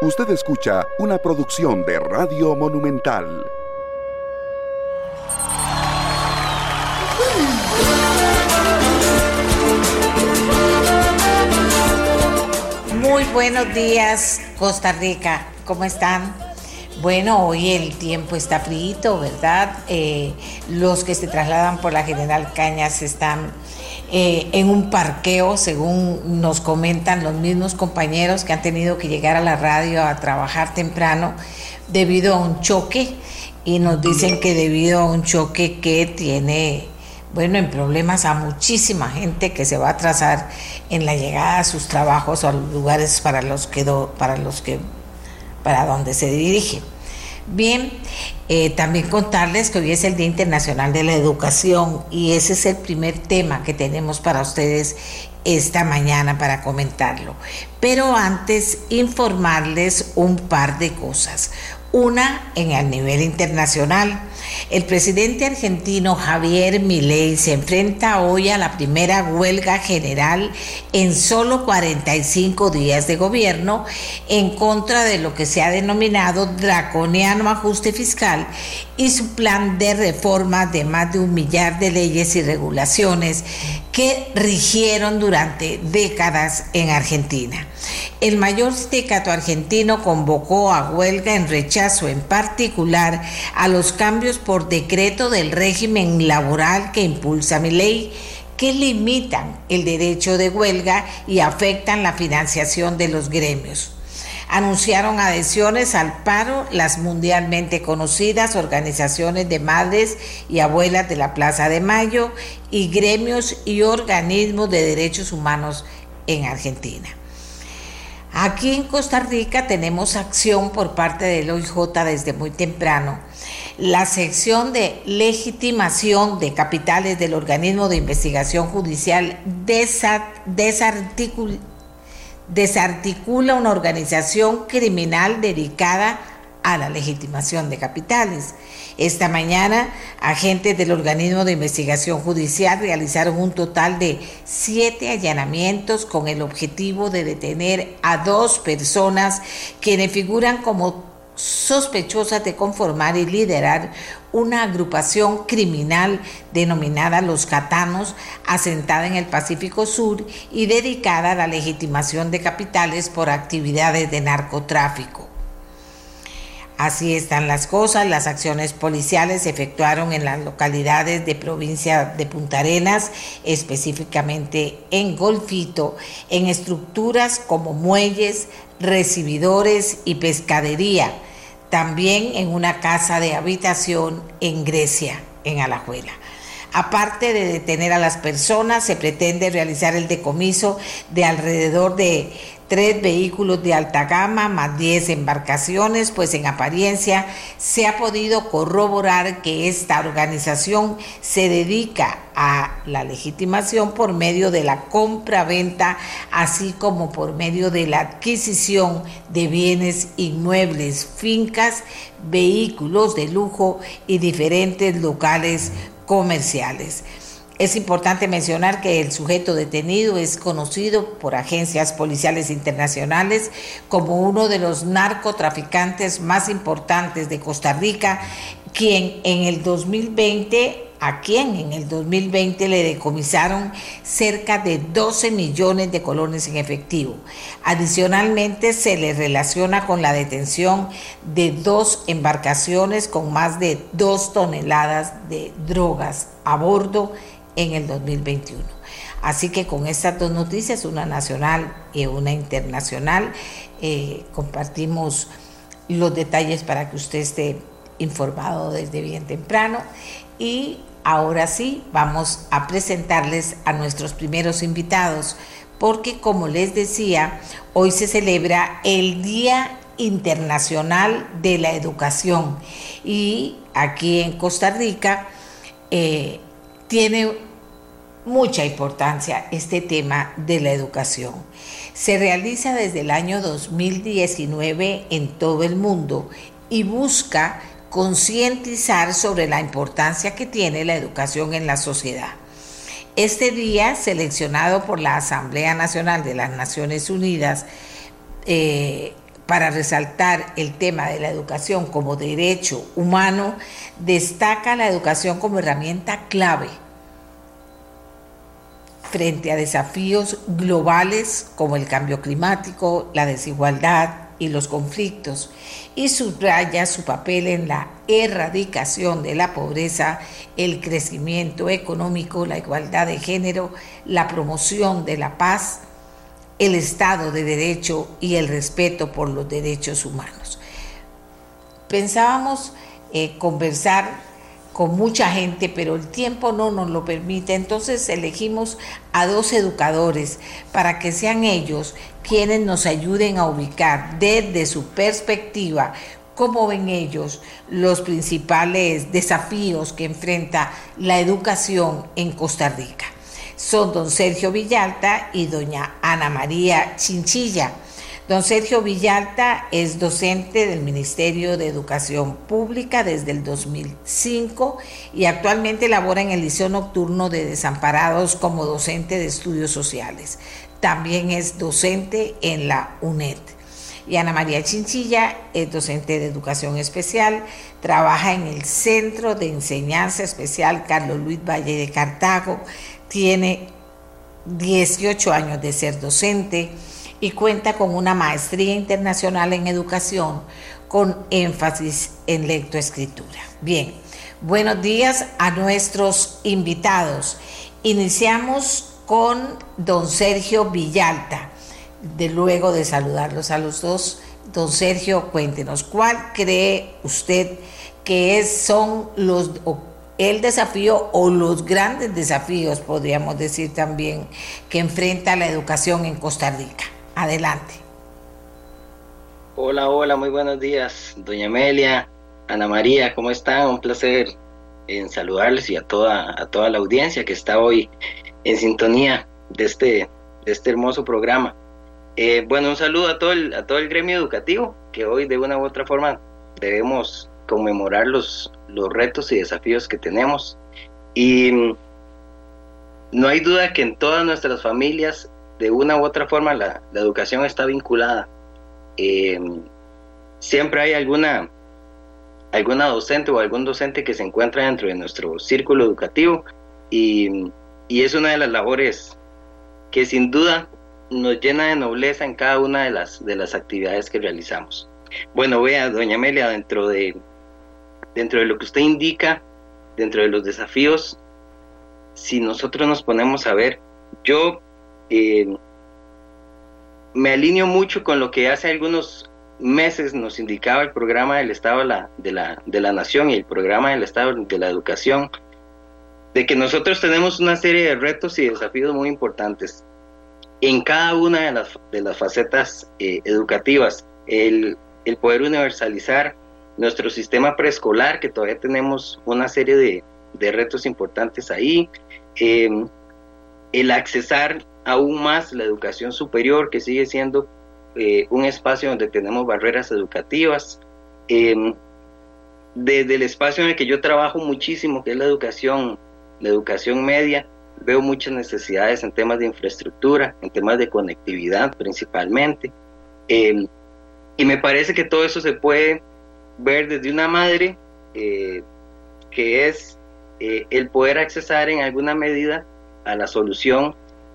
Usted escucha una producción de Radio Monumental. Muy buenos días, Costa Rica. ¿Cómo están? Bueno, hoy el tiempo está frío, ¿verdad? Eh, los que se trasladan por la General Cañas están eh, en un parqueo, según nos comentan los mismos compañeros que han tenido que llegar a la radio a trabajar temprano debido a un choque y nos dicen que debido a un choque que tiene, bueno, en problemas a muchísima gente que se va a atrasar en la llegada a sus trabajos o a los lugares para los que, para los que para donde se dirige. Bien, eh, también contarles que hoy es el Día Internacional de la Educación y ese es el primer tema que tenemos para ustedes esta mañana para comentarlo. Pero antes informarles un par de cosas. Una en el nivel internacional. El presidente argentino Javier Milei se enfrenta hoy a la primera huelga general en solo 45 días de gobierno en contra de lo que se ha denominado draconiano ajuste fiscal y su plan de reforma de más de un millar de leyes y regulaciones que rigieron durante décadas en Argentina. El mayor sindicato argentino convocó a huelga en rechazo en particular a los cambios por decreto del régimen laboral que impulsa mi ley que limitan el derecho de huelga y afectan la financiación de los gremios anunciaron adhesiones al paro las mundialmente conocidas organizaciones de madres y abuelas de la Plaza de Mayo y gremios y organismos de derechos humanos en Argentina. Aquí en Costa Rica tenemos acción por parte del OIJ desde muy temprano. La sección de legitimación de capitales del organismo de investigación judicial desarticula desarticula una organización criminal dedicada a la legitimación de capitales. Esta mañana, agentes del organismo de investigación judicial realizaron un total de siete allanamientos con el objetivo de detener a dos personas quienes figuran como sospechosas de conformar y liderar una agrupación criminal denominada Los Catanos, asentada en el Pacífico Sur y dedicada a la legitimación de capitales por actividades de narcotráfico. Así están las cosas, las acciones policiales se efectuaron en las localidades de provincia de Punta Arenas, específicamente en Golfito, en estructuras como muelles, recibidores y pescadería también en una casa de habitación en Grecia, en Alajuela. Aparte de detener a las personas, se pretende realizar el decomiso de alrededor de tres vehículos de alta gama más diez embarcaciones, pues en apariencia se ha podido corroborar que esta organización se dedica a la legitimación por medio de la compra-venta, así como por medio de la adquisición de bienes inmuebles, fincas, vehículos de lujo y diferentes locales comerciales. Es importante mencionar que el sujeto detenido es conocido por agencias policiales internacionales como uno de los narcotraficantes más importantes de Costa Rica, quien en el 2020 a quien en el 2020 le decomisaron cerca de 12 millones de colones en efectivo. Adicionalmente, se le relaciona con la detención de dos embarcaciones con más de dos toneladas de drogas a bordo en el 2021. Así que con estas dos noticias, una nacional y una internacional, eh, compartimos los detalles para que usted esté informado desde bien temprano. Y ahora sí, vamos a presentarles a nuestros primeros invitados, porque como les decía, hoy se celebra el Día Internacional de la Educación y aquí en Costa Rica eh, tiene mucha importancia este tema de la educación. Se realiza desde el año 2019 en todo el mundo y busca concientizar sobre la importancia que tiene la educación en la sociedad. Este día, seleccionado por la Asamblea Nacional de las Naciones Unidas, eh, para resaltar el tema de la educación como derecho humano, destaca la educación como herramienta clave frente a desafíos globales como el cambio climático, la desigualdad y los conflictos, y subraya su papel en la erradicación de la pobreza, el crecimiento económico, la igualdad de género, la promoción de la paz, el Estado de Derecho y el respeto por los derechos humanos. Pensábamos eh, conversar con mucha gente, pero el tiempo no nos lo permite. Entonces elegimos a dos educadores para que sean ellos quienes nos ayuden a ubicar desde su perspectiva cómo ven ellos los principales desafíos que enfrenta la educación en Costa Rica. Son don Sergio Villalta y doña Ana María Chinchilla. Don Sergio Villalta es docente del Ministerio de Educación Pública desde el 2005 y actualmente labora en el Liceo Nocturno de Desamparados como docente de estudios sociales. También es docente en la UNED. Y Ana María Chinchilla es docente de educación especial, trabaja en el Centro de Enseñanza Especial Carlos Luis Valle de Cartago, tiene 18 años de ser docente y cuenta con una maestría internacional en educación con énfasis en lectoescritura. Bien, buenos días a nuestros invitados. Iniciamos con don Sergio Villalta. De luego de saludarlos a los dos, don Sergio, cuéntenos, ¿cuál cree usted que es, son los, el desafío o los grandes desafíos, podríamos decir también, que enfrenta la educación en Costa Rica? Adelante. Hola, hola, muy buenos días, doña Amelia, Ana María, ¿cómo están? Un placer en saludarles y a toda, a toda la audiencia que está hoy en sintonía de este, de este hermoso programa. Eh, bueno, un saludo a todo, el, a todo el gremio educativo, que hoy de una u otra forma debemos conmemorar los, los retos y desafíos que tenemos. Y no hay duda que en todas nuestras familias de una u otra forma la, educación está vinculada. Eh, siempre hay alguna, alguna docente o algún docente que se encuentra dentro de nuestro círculo educativo y, es una de las labores que sin duda nos llena de nobleza en cada una de las, de las actividades que realizamos. Bueno, vea, doña Amelia, dentro de, dentro de lo que usted indica, dentro de los desafíos, si nosotros nos ponemos a ver, yo eh, me alineo mucho con lo que hace algunos meses nos indicaba el programa del Estado de la, de la, de la Nación y el programa del Estado de la Educación, de que nosotros tenemos una serie de retos y desafíos muy importantes en cada una de las, de las facetas eh, educativas. El, el, poder universalizar nuestro sistema preescolar, que todavía tenemos una serie de, de retos importantes ahí. Eh, el accesar aún más la educación superior, que sigue siendo eh, un espacio donde tenemos barreras educativas. Em, desde el espacio en el que yo trabajo muchísimo, que es la educación, la educación media, veo muchas necesidades en temas de infraestructura, en temas de conectividad principalmente. Em, y me parece que todo eso se puede ver desde una madre, eh, que es eh, el poder accesar en alguna medida a la solución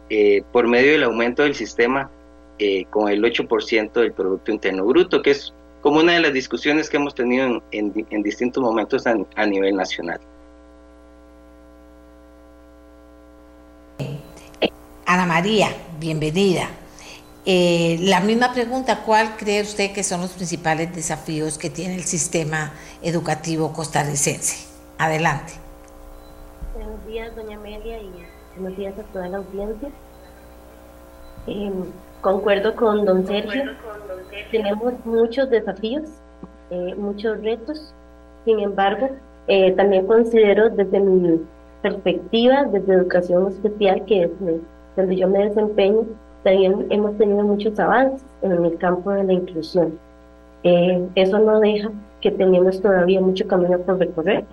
eh, por medio del aumento del sistema eh, con el 8% del Producto Interno Bruto, que es como una de las discusiones que hemos tenido en, distintos momentos a, nivel nacional. Ana María, bienvenida. Eh, la misma pregunta, ¿cuál cree usted que son los principales desafíos que tiene el sistema educativo costarricense? Adelante. Buenos días, doña Amelia, y buenos días a toda la audiencia. Eh, concuerdo con don Sergio, tenemos muchos desafíos, eh, muchos retos, sin embargo, eh, también considero desde mi perspectiva, desde educación especial, que es donde yo me desempeño, también hemos tenido muchos avances en el campo de la inclusión. eso no deja que tenemos todavía mucho camino por recorrer.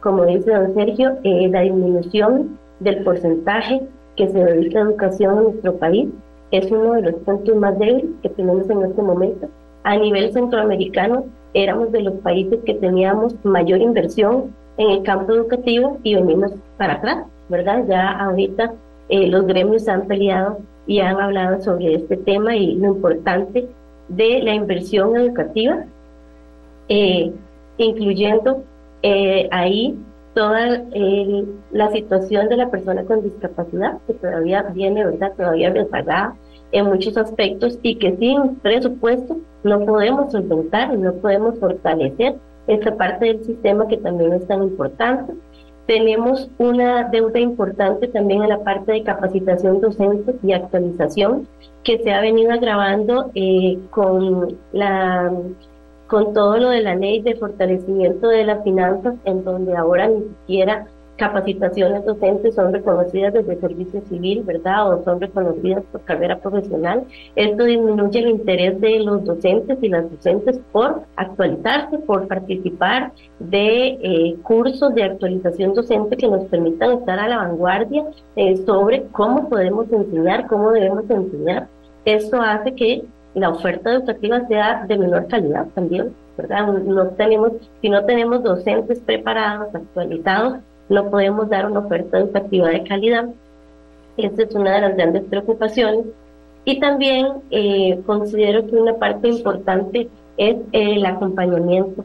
Como dice don Sergio, la disminución del porcentaje que se dedica a educación en nuestro país es uno de los puntos más débiles que tenemos en este momento a nivel centroamericano éramos de los países que teníamos mayor inversión en el campo educativo y venimos para atrás, ¿verdad? Ya ahorita eh, los gremios han peleado y han hablado sobre este tema y lo importante de la inversión educativa, eh, incluyendo eh, ahí toda la situación de la persona con discapacidad, que todavía viene, ¿verdad? Todavía rezagada en muchos aspectos y que sin presupuesto no podemos solventar y no podemos fortalecer esta parte del sistema que también es tan importante. Tenemos una deuda importante también en la parte de capacitación docente y actualización que se ha venido agravando eh, con la con todo lo de la ley de fortalecimiento de las finanzas, en donde ahora ni siquiera capacitaciones docentes son reconocidas desde el servicio civil, ¿verdad? O son reconocidas por carrera profesional. Esto disminuye el interés de los docentes y las docentes por actualizarse, por participar de eh, cursos de actualización docente que nos permitan estar a la vanguardia eh, sobre cómo podemos enseñar, cómo debemos enseñar. Esto hace que la oferta educativa sea de menor calidad también, ¿verdad? No tenemos, si no tenemos docentes preparados, actualizados, no podemos dar una oferta educativa de calidad. Esta es una de las grandes preocupaciones. Y también eh, considero que una parte importante es el acompañamiento,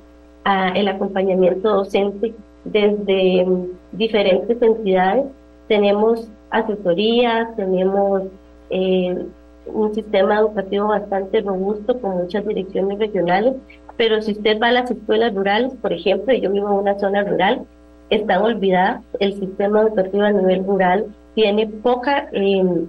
el acompañamiento docente desde mm, diferentes entidades. Tenemos asesorías, tenemos eh, un sistema educativo bastante robusto con muchas direcciones regionales, pero si usted va a las escuelas rurales, por ejemplo, yo vivo en una zona rural, están olvidadas. El sistema educativo a nivel rural tiene poca em,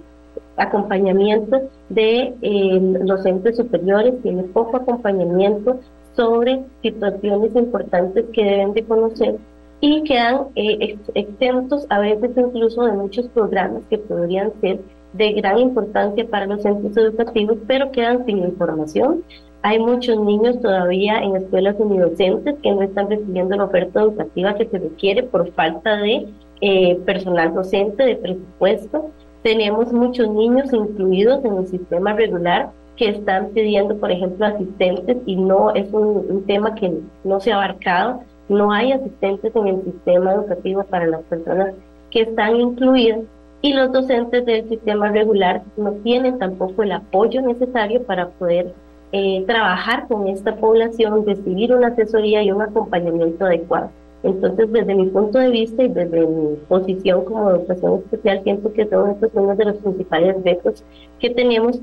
acompañamiento de em, los entes superiores, tiene poco acompañamiento sobre situaciones importantes que deben de conocer y quedan eh, exentos a veces incluso de muchos programas que podrían ser de gran importancia para los centros educativos, pero quedan sin información hay muchos niños todavía en escuelas unidocentes que no están recibiendo la oferta educativa que se requiere por falta de eh, personal docente, de presupuesto. Tenemos muchos niños incluidos en el sistema regular que están pidiendo, por ejemplo, asistentes y no es un, un tema que no se ha abarcado. No hay asistentes en el sistema educativo para las personas que están incluidas y los docentes del sistema regular no tienen tampoco el apoyo necesario para poder eh, trabajar con esta población, recibir una asesoría y un acompañamiento adecuado. Entonces, desde mi punto de vista y desde mi posición como educación especial, siento que son estos uno de los principales retos que tenemos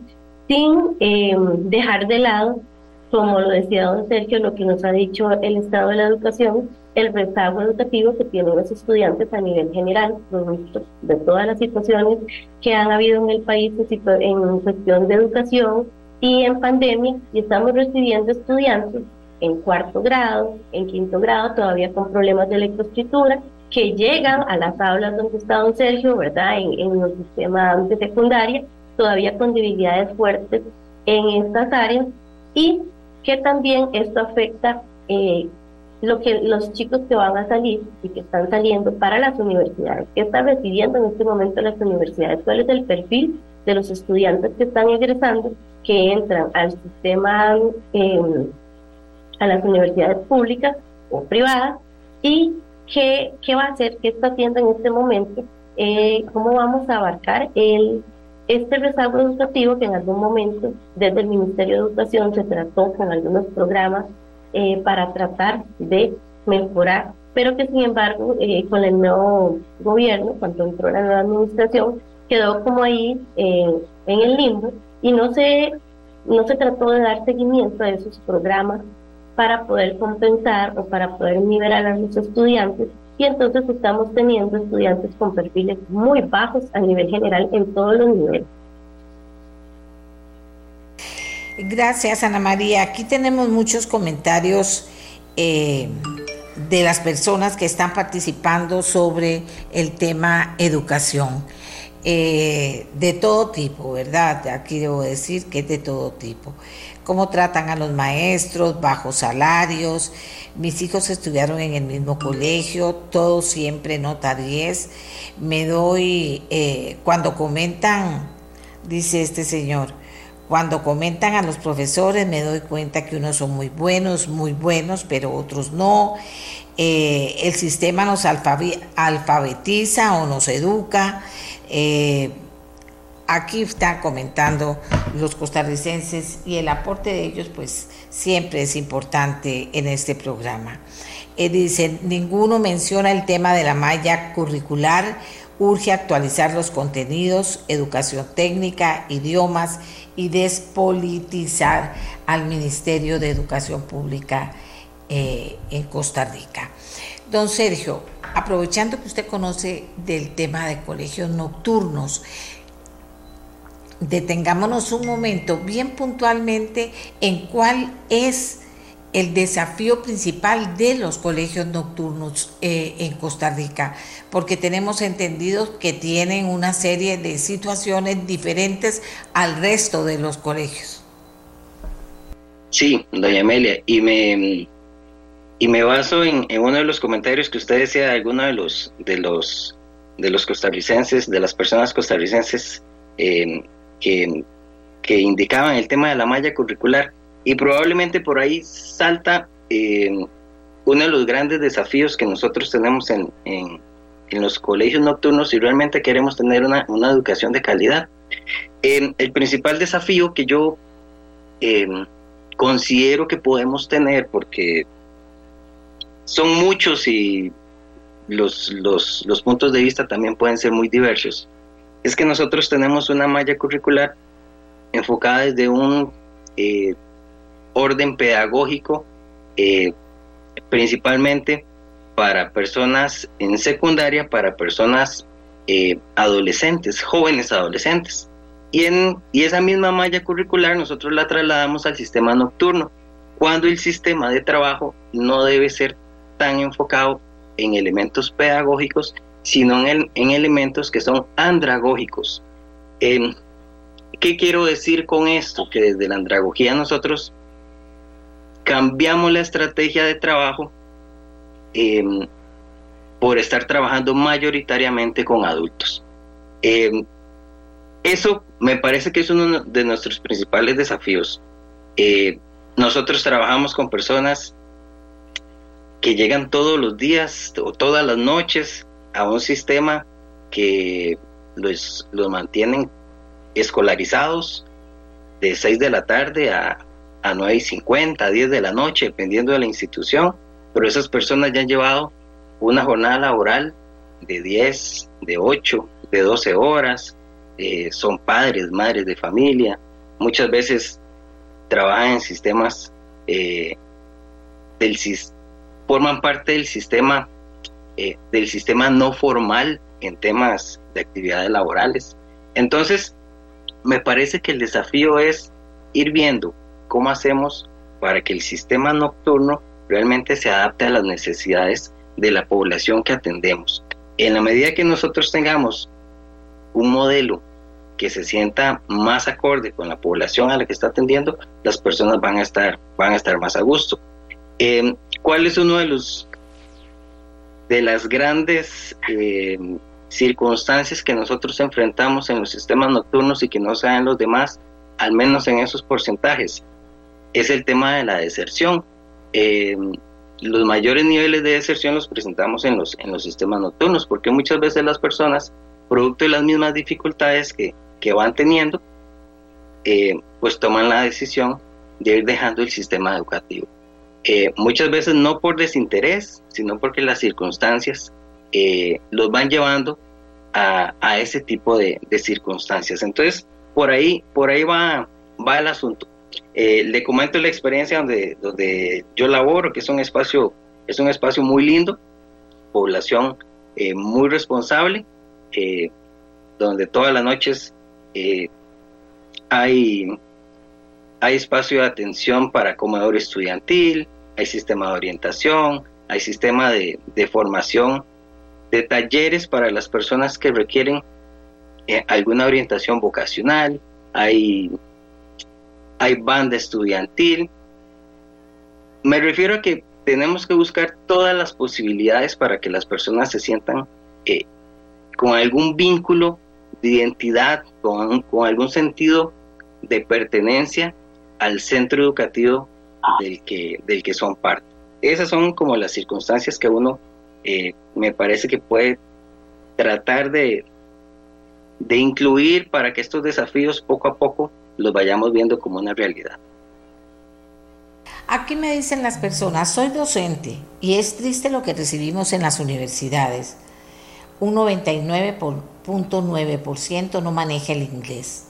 sin eh, dejar de lado, como lo decía don Sergio, lo que nos ha dicho el Estado de la Educación, el rezago educativo que tienen los estudiantes a nivel general, producto de todas las situaciones que han habido en el país en cuestión de educación, y en pandemia y estamos recibiendo estudiantes en cuarto grado, en quinto grado, todavía con problemas de electroescritura, que llegan a las aulas donde está don Sergio, ¿verdad? En, en el sistema de secundaria, todavía con debilidades fuertes en estas áreas y que también esto afecta eh, lo que los chicos que van a salir y que están saliendo para las universidades, que están recibiendo en este momento las universidades, cuál es el perfil de los estudiantes que están egresando, que entran al sistema, em, a las universidades públicas o privadas, y qué, qué va a hacer, qué está haciendo en este momento, eh, cómo vamos a abarcar el, este rezago educativo que en algún momento desde el Ministerio de Educación se trató con algunos programas eh, para tratar de mejorar, pero que sin embargo eh, con el nuevo gobierno, cuando entró la nueva administración, quedó como ahí en el limbo y no se, no se trató de dar seguimiento a esos programas para poder compensar o para poder nivelar a los estudiantes y entonces estamos teniendo estudiantes con perfiles muy bajos a nivel general en todos los niveles. Gracias, Ana María. Aquí tenemos muchos comentarios eh, de las personas que están participando sobre el tema educación. Eh, de todo tipo, ¿verdad? Aquí debo decir que es de todo tipo. Cómo tratan a los maestros, bajos salarios. Mis hijos estudiaron en el mismo colegio, todo siempre nota 10. Me doy, eh, cuando comentan, dice este señor, Cuando comentan a los profesores me doy cuenta que unos son muy buenos, muy buenos, pero otros no. Eh, el sistema nos alfabetiza o nos educa. Eh, aquí están comentando los costarricenses y el aporte de ellos pues siempre es importante en este programa. Eh, dicen, ninguno menciona el tema de la malla curricular, urge actualizar los contenidos, educación técnica, idiomas y despolitizar al Ministerio de Educación Pública eh, en Costa Rica. Don Sergio, aprovechando que usted conoce del tema de colegios nocturnos, detengámonos un momento bien puntualmente en cuál es el desafío principal de los colegios nocturnos eh, en Costa Rica, porque tenemos entendido que tienen una serie de situaciones diferentes al resto de los colegios. Sí, doña Amelia, y me, y me baso en, uno de los comentarios que usted decía de alguno de los, de los, de los costarricenses, de las personas costarricenses eh, que, indicaban el tema de la malla curricular y probablemente por ahí salta eh, uno de los grandes desafíos que nosotros tenemos en, en, los colegios nocturnos si realmente queremos tener una, una educación de calidad. el principal desafío que yo eh, considero que podemos tener, porque son muchos y los, los, los puntos de vista también pueden ser muy diversos, es que nosotros tenemos una malla curricular enfocada desde un eh, orden pedagógico, eh, principalmente para personas en secundaria, para personas eh, adolescentes, jóvenes adolescentes. Y, en, y esa misma malla curricular nosotros la trasladamos al sistema nocturno, cuando el sistema de trabajo no debe ser tan enfocado en elementos pedagógicos, sino en, en elementos que son andragógicos. ¿Qué quiero decir con esto? Que desde la andragogía nosotros cambiamos la estrategia de trabajo em, por estar trabajando mayoritariamente con adultos. Em, eso me parece que es uno de nuestros principales desafíos. Eh, nosotros trabajamos con personas que llegan todos los días o todas las noches a un sistema que los, los mantienen escolarizados de 6 de la tarde a a 9 y 50, a 10 de la noche, dependiendo de la institución, pero esas personas ya han llevado una jornada laboral de 10, de 8, de 12 horas, eh, son padres, madres de familia, muchas veces trabajan en sistemas eh, del forman parte del sistema eh, del sistema no formal en temas de actividades laborales. Entonces, me parece que el desafío es ir viendo cómo hacemos para que el sistema nocturno realmente se adapte a las necesidades de la población que atendemos. En la medida que nosotros tengamos un modelo que se sienta más acorde con la población a la que está atendiendo, las personas van a estar, van a estar más a gusto. Em, ¿Cuál es uno de los de las grandes em, circunstancias que nosotros enfrentamos en los sistemas nocturnos y que no sean los demás, al menos en esos porcentajes? es el tema de la deserción. Eh, los mayores niveles de deserción los presentamos en los, en los sistemas nocturnos, porque muchas veces las personas, producto de las mismas dificultades que, van teniendo, eh, pues toman la decisión de ir dejando el sistema educativo. Eh, muchas veces no por desinterés, sino porque las circunstancias los van llevando a, ese tipo de, de, circunstancias. Entonces, por ahí, por ahí va, va el asunto. Eh, le comento la experiencia donde, donde yo laboro, que es un espacio, es un espacio muy lindo, población eh, muy responsable, eh, donde todas las noches hay, hay espacio de atención para comedor estudiantil, hay sistema de orientación, hay sistema de, de formación, de talleres para las personas que requieren alguna orientación vocacional, hay hay banda estudiantil. Me refiero a que tenemos que buscar todas las posibilidades para que las personas se sientan eh, con algún vínculo de identidad, con, con, algún sentido de pertenencia al centro educativo del que, del que son parte. Esas son como las circunstancias que uno eh, me parece que puede tratar de, de incluir para que estos desafíos poco a poco los vayamos viendo como una realidad. Aquí me dicen las personas, soy docente y es triste lo que recibimos en las universidades. Un 99.9% no maneja el inglés.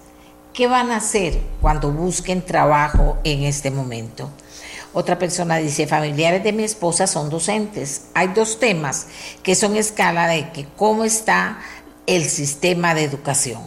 ¿Qué van a hacer cuando busquen trabajo en este momento? Otra persona dice, familiares de mi esposa son docentes. Hay dos temas que son escala de que cómo está el sistema de educación.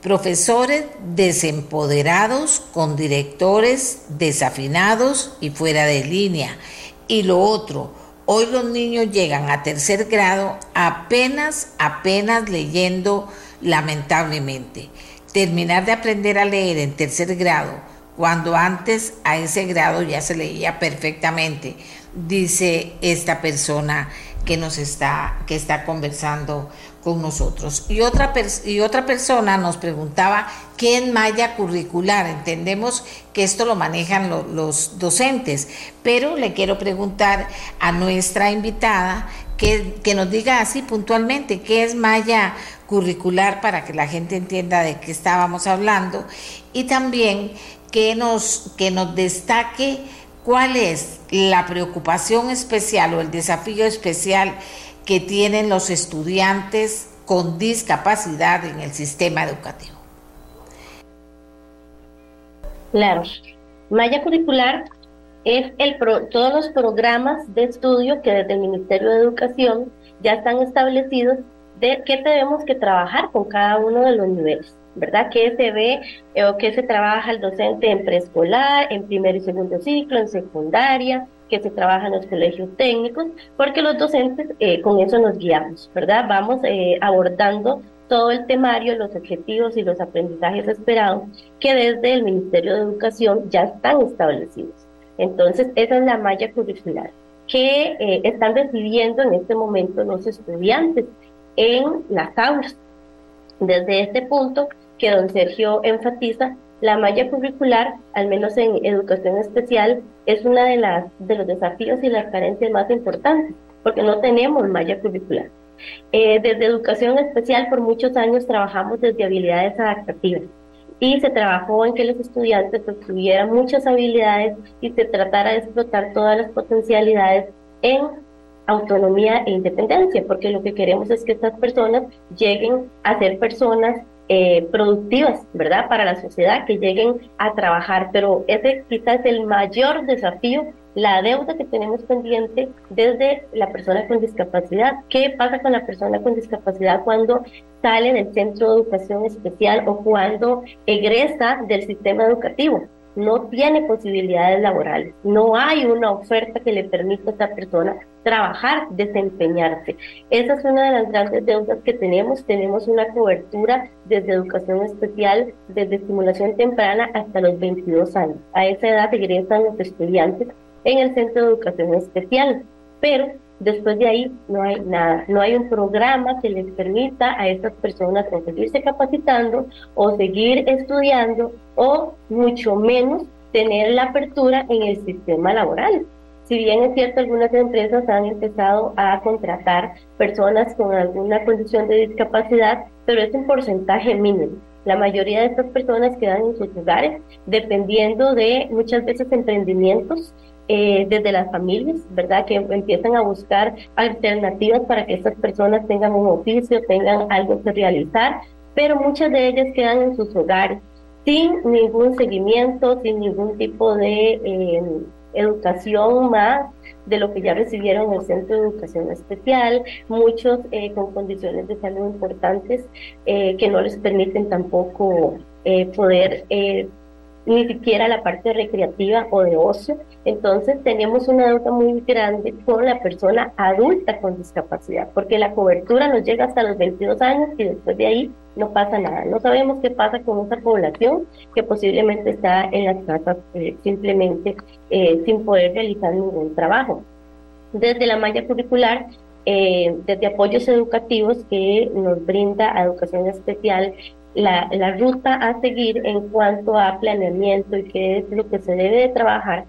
Profesores desempoderados con directores desafinados y fuera de línea. Y lo otro, hoy los niños llegan a tercer grado apenas, apenas leyendo lamentablemente. Terminar de aprender a leer en tercer grado cuando antes a ese grado ya se leía perfectamente, dice esta persona que nos está, que está conversando con nosotros. Y otra, y otra persona nos preguntaba qué es malla curricular. Entendemos que esto lo manejan los docentes, pero le quiero preguntar a nuestra invitada que, nos diga así puntualmente qué es malla curricular para que la gente entienda de qué estábamos hablando y también que nos, que nos destaque cuál es la preocupación especial o el desafío especial que tienen los estudiantes con discapacidad en el sistema educativo. Claro. Malla curricular es el todos los programas de estudio que desde el Ministerio de Educación ya están establecidos de qué tenemos que trabajar con cada uno de los niveles. ¿verdad? ¿Qué se ve eh, o qué se trabaja el docente en preescolar, en primer y segundo ciclo, en secundaria, que se trabaja en los colegios técnicos, porque los docentes eh, con eso nos guiamos, ¿verdad? Vamos eh, abordando todo el temario, los objetivos y los aprendizajes esperados que desde el Ministerio de Educación ya están establecidos. Entonces, esa es la malla curricular que están recibiendo en este momento los estudiantes en las aulas. Desde este punto, que don Sergio enfatiza, la malla curricular, al menos en educación especial, es una de, las, de los desafíos y las carencias más importantes, porque no tenemos malla curricular. Eh, desde educación especial por muchos años trabajamos desde habilidades adaptativas y se trabajó en que los estudiantes tuvieran muchas habilidades y se tratara de explotar todas las potencialidades en autonomía e independencia, porque lo que queremos es que estas personas lleguen a ser personas eh, productivas, ¿verdad? Para la sociedad, que lleguen a trabajar. Pero ese quizás es el mayor desafío, la deuda que tenemos pendiente desde la persona con discapacidad. ¿Qué pasa con la persona con discapacidad cuando sale del centro de educación especial o cuando egresa del sistema educativo? no tiene posibilidades laborales, no hay una oferta que le permita a esta persona trabajar, desempeñarse. Esa es una de las grandes deudas que tenemos. Tenemos una cobertura desde educación especial, desde estimulación temprana hasta los 22 años. A esa edad regresan los estudiantes en el centro de educación especial, pero Después de ahí no hay nada, no hay un programa que les permita a estas personas seguirse capacitando o seguir estudiando o mucho menos tener la apertura en el sistema laboral. Si bien es cierto, algunas empresas han empezado a contratar personas con alguna condición de discapacidad, pero es un porcentaje mínimo. La mayoría de estas personas quedan en sus hogares dependiendo de muchas veces emprendimientos eh, desde las familias, ¿verdad? Que empiezan a buscar alternativas para que estas personas tengan un oficio, tengan algo que realizar, pero muchas de ellas quedan en sus hogares sin ningún seguimiento, sin ningún tipo de eh, educación más de lo que ya recibieron en el Centro de Educación Especial, muchos eh, con condiciones de salud importantes que no les permiten tampoco poder ni siquiera la parte recreativa o de ocio. Entonces tenemos una deuda muy grande con la persona adulta con discapacidad, porque la cobertura nos llega hasta los 22 años y después de ahí no pasa nada. No sabemos qué pasa con esa población que posiblemente está en las casas eh, simplemente eh, sin poder realizar ningún trabajo. Desde la malla curricular eh, desde apoyos educativos que nos brinda a educación especial la, la, ruta a seguir en cuanto a planeamiento y qué es lo que se debe de trabajar.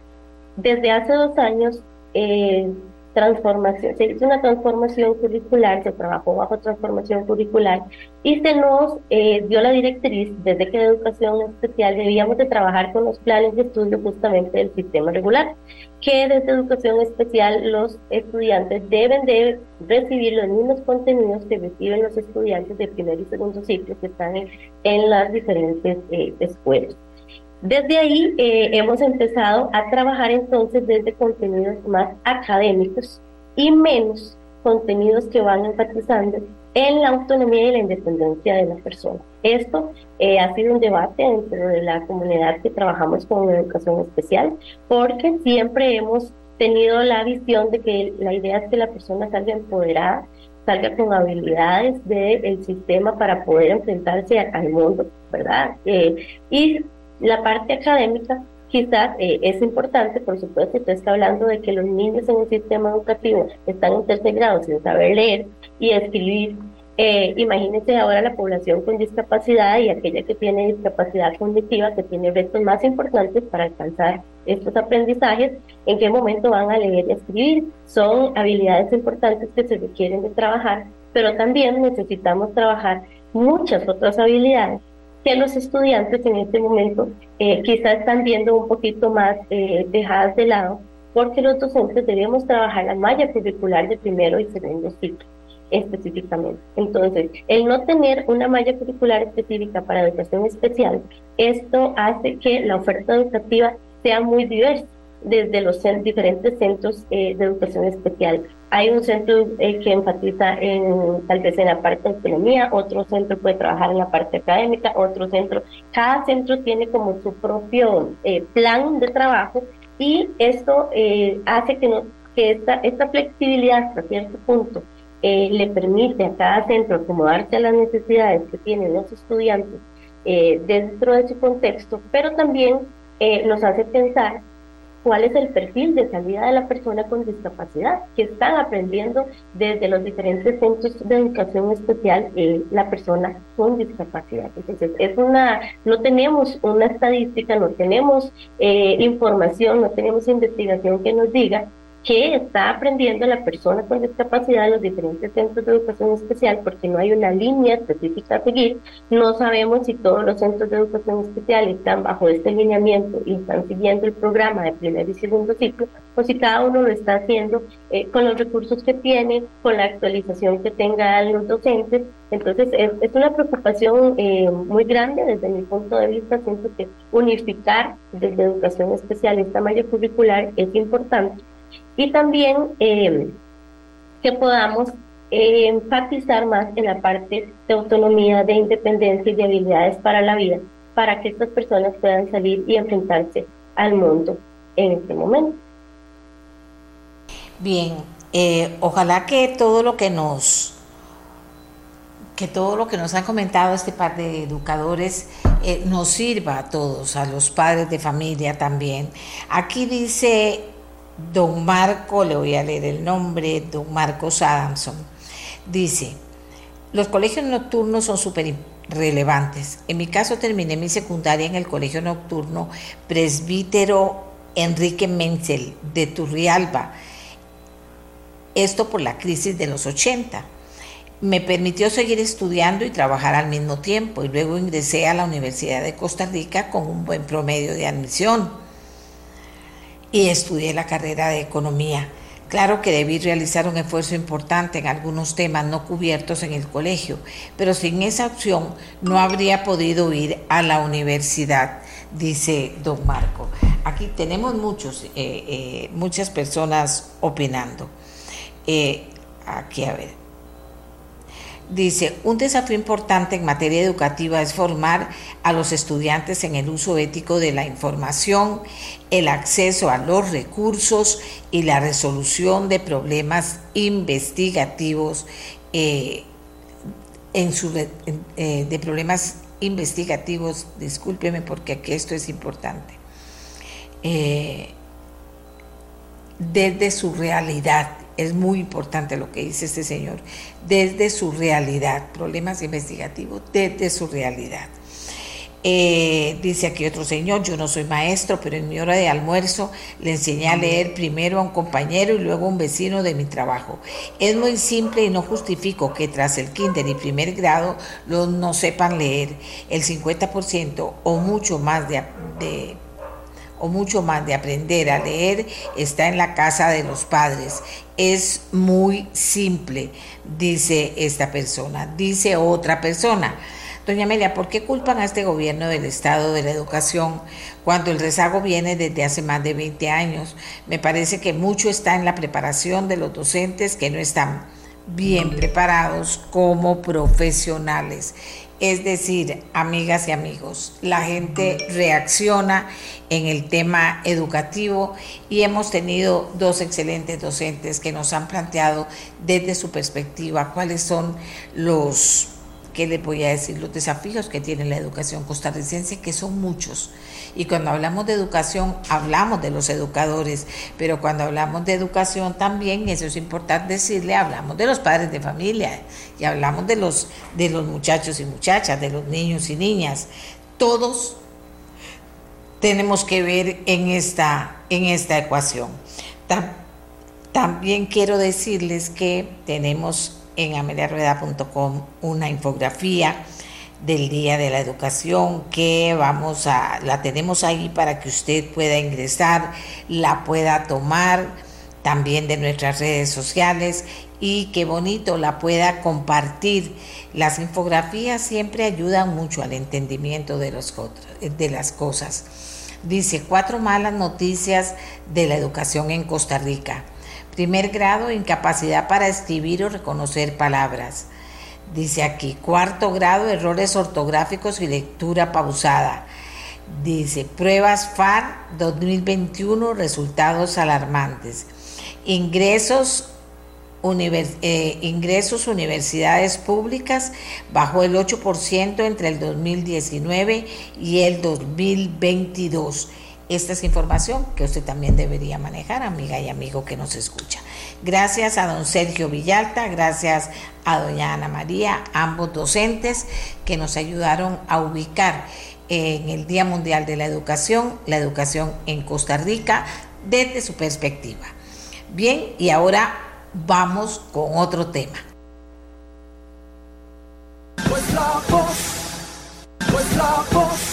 Desde hace dos años eh, transformación, se hizo una transformación curricular, se trabajó bajo transformación curricular y se nos eh, dio la directriz desde que educación especial debíamos de trabajar con los planes de estudio justamente del sistema regular, que desde educación especial los estudiantes deben de recibir los mismos contenidos que reciben los estudiantes de primer y segundo ciclo que están en, las diferentes eh, escuelas. Desde ahí eh, hemos empezado a trabajar entonces desde contenidos más académicos y menos contenidos que van enfatizando en la autonomía y la independencia de la persona. Esto eh, ha sido un debate dentro de la comunidad que trabajamos con educación especial, porque siempre hemos tenido la visión de que la idea es que la persona salga empoderada, salga con habilidades del sistema para poder enfrentarse al mundo, ¿verdad? Eh, y la parte académica quizás eh, es importante, por supuesto, usted está hablando de que los niños en un sistema educativo están en sin saber leer y escribir. Eh, imagínense ahora la población con discapacidad y aquella que tiene discapacidad cognitiva, que tiene retos más importantes para alcanzar estos aprendizajes, en qué momento van a leer y escribir. Son habilidades importantes que se requieren de trabajar, pero también necesitamos trabajar muchas otras habilidades que los estudiantes en este momento eh, quizás están viendo un poquito más eh, dejadas de lado, porque los docentes debemos trabajar la malla curricular de primero y segundo ciclo específicamente. Entonces, el no tener una malla curricular específica para educación especial, esto hace que la oferta educativa sea muy diversa desde los diferentes centros eh, de educación especial. Hay un centro eh, que enfatiza en, tal vez en la parte de autonomía, otro centro puede trabajar en la parte académica, otro centro, cada centro tiene como su propio eh, plan de trabajo y esto hace que, no, que esta, esta flexibilidad hasta cierto punto le permite a cada centro acomodarse a las necesidades que tienen los estudiantes dentro de su contexto, pero también nos hace pensar cuál es el perfil de salida de la persona con discapacidad, que están aprendiendo desde los diferentes centros de educación especial eh, la persona con discapacidad. Entonces, es una, no tenemos una estadística, no tenemos eh, información, no tenemos investigación que nos diga que está aprendiendo la persona con discapacidad en los diferentes centros de educación especial porque no hay una línea específica a seguir. No sabemos si todos los centros de educación especial están bajo este lineamiento y están siguiendo el programa de primer y segundo ciclo o si cada uno lo está haciendo eh, con los recursos que tiene, con la actualización que tengan los docentes. Entonces es, es una preocupación eh, muy grande desde mi punto de vista. Siento que unificar desde educación especial esta malla curricular es importante y también eh, que podamos eh, enfatizar más en la parte de autonomía, de independencia y de habilidades para la vida, para que estas personas puedan salir y enfrentarse al mundo en este momento. Bien, eh, ojalá que todo lo que nos que todo lo que nos han comentado este par de educadores nos sirva a todos, a los padres de familia también. Aquí dice don Marco, le voy a leer el nombre, don Marcos Adamson, dice, los colegios nocturnos son súper relevantes. En mi caso terminé mi secundaria en el colegio nocturno presbítero Enrique Menzel de Turrialba. Esto por la crisis de los 80. Me permitió seguir estudiando y trabajar al mismo tiempo y luego ingresé a la Universidad de Costa Rica con un buen promedio de admisión y estudié la carrera de economía. Claro que debí realizar un esfuerzo importante en algunos temas no cubiertos en el colegio, pero sin esa opción no habría podido ir a la universidad, dice don Marco. Aquí tenemos muchos, eh, eh, muchas personas opinando. Eh, aquí a ver. Dice, un desafío importante en materia educativa es formar a los estudiantes en el uso ético de la información, el acceso a los recursos y la resolución de problemas investigativos eh, eh, de problemas investigativos, discúlpeme porque aquí esto es importante, eh, desde su realidad es muy importante lo que dice este señor, desde su realidad, problemas investigativos desde su realidad. Eh, dice aquí otro señor, yo no soy maestro, pero en mi hora de almuerzo le enseñé a leer primero a un compañero y luego a un vecino de mi trabajo. Es muy simple y no justifico que tras el kinder y primer grado los no sepan leer. El 50% o mucho más de, de o mucho más de aprender a leer está en la casa de los padres. Es muy simple, dice esta persona. Dice otra persona. Doña Amelia, ¿por qué culpan a este gobierno del Estado de la Educación cuando el rezago viene desde hace más de 20 años? Me parece que mucho está en la preparación de los docentes que no están bien preparados como profesionales. Es decir, amigas y amigos, la gente reacciona en el tema educativo y hemos tenido dos excelentes docentes que nos han planteado desde su perspectiva cuáles son los ¿qué les voy a decir? Los desafíos que tiene la educación costarricense, que son muchos. Y cuando hablamos de educación, hablamos de los educadores, pero cuando hablamos de educación también, eso es importante decirle, hablamos de los padres de familia y hablamos de los, de los muchachos y muchachas, de los niños y niñas. Todos tenemos que ver en esta, en esta ecuación. También quiero decirles que tenemos en ameliarueda.com una infografía del Día de la Educación que vamos a, la tenemos ahí para que usted pueda ingresar, la pueda tomar también de nuestras redes sociales y qué bonito la pueda compartir. Las infografías siempre ayudan mucho al entendimiento de, los, de las cosas. Dice, cuatro malas noticias de la educación en Costa Rica. Primer grado, incapacidad para escribir o reconocer palabras. Dice aquí, cuarto grado, errores ortográficos y lectura pausada. Dice, pruebas FAR 2021, resultados alarmantes. Ingresos, eh, ingresos universidades públicas bajó el 8% entre el 2019 y el 2022 esta es información que usted también debería manejar, amiga y amigo que nos escucha. Gracias a don Sergio Villalta, gracias a doña Ana María, ambos docentes que nos ayudaron a ubicar en el Día Mundial de la Educación, la educación en Costa Rica desde su perspectiva. Bien, y ahora vamos con otro tema. Pues pues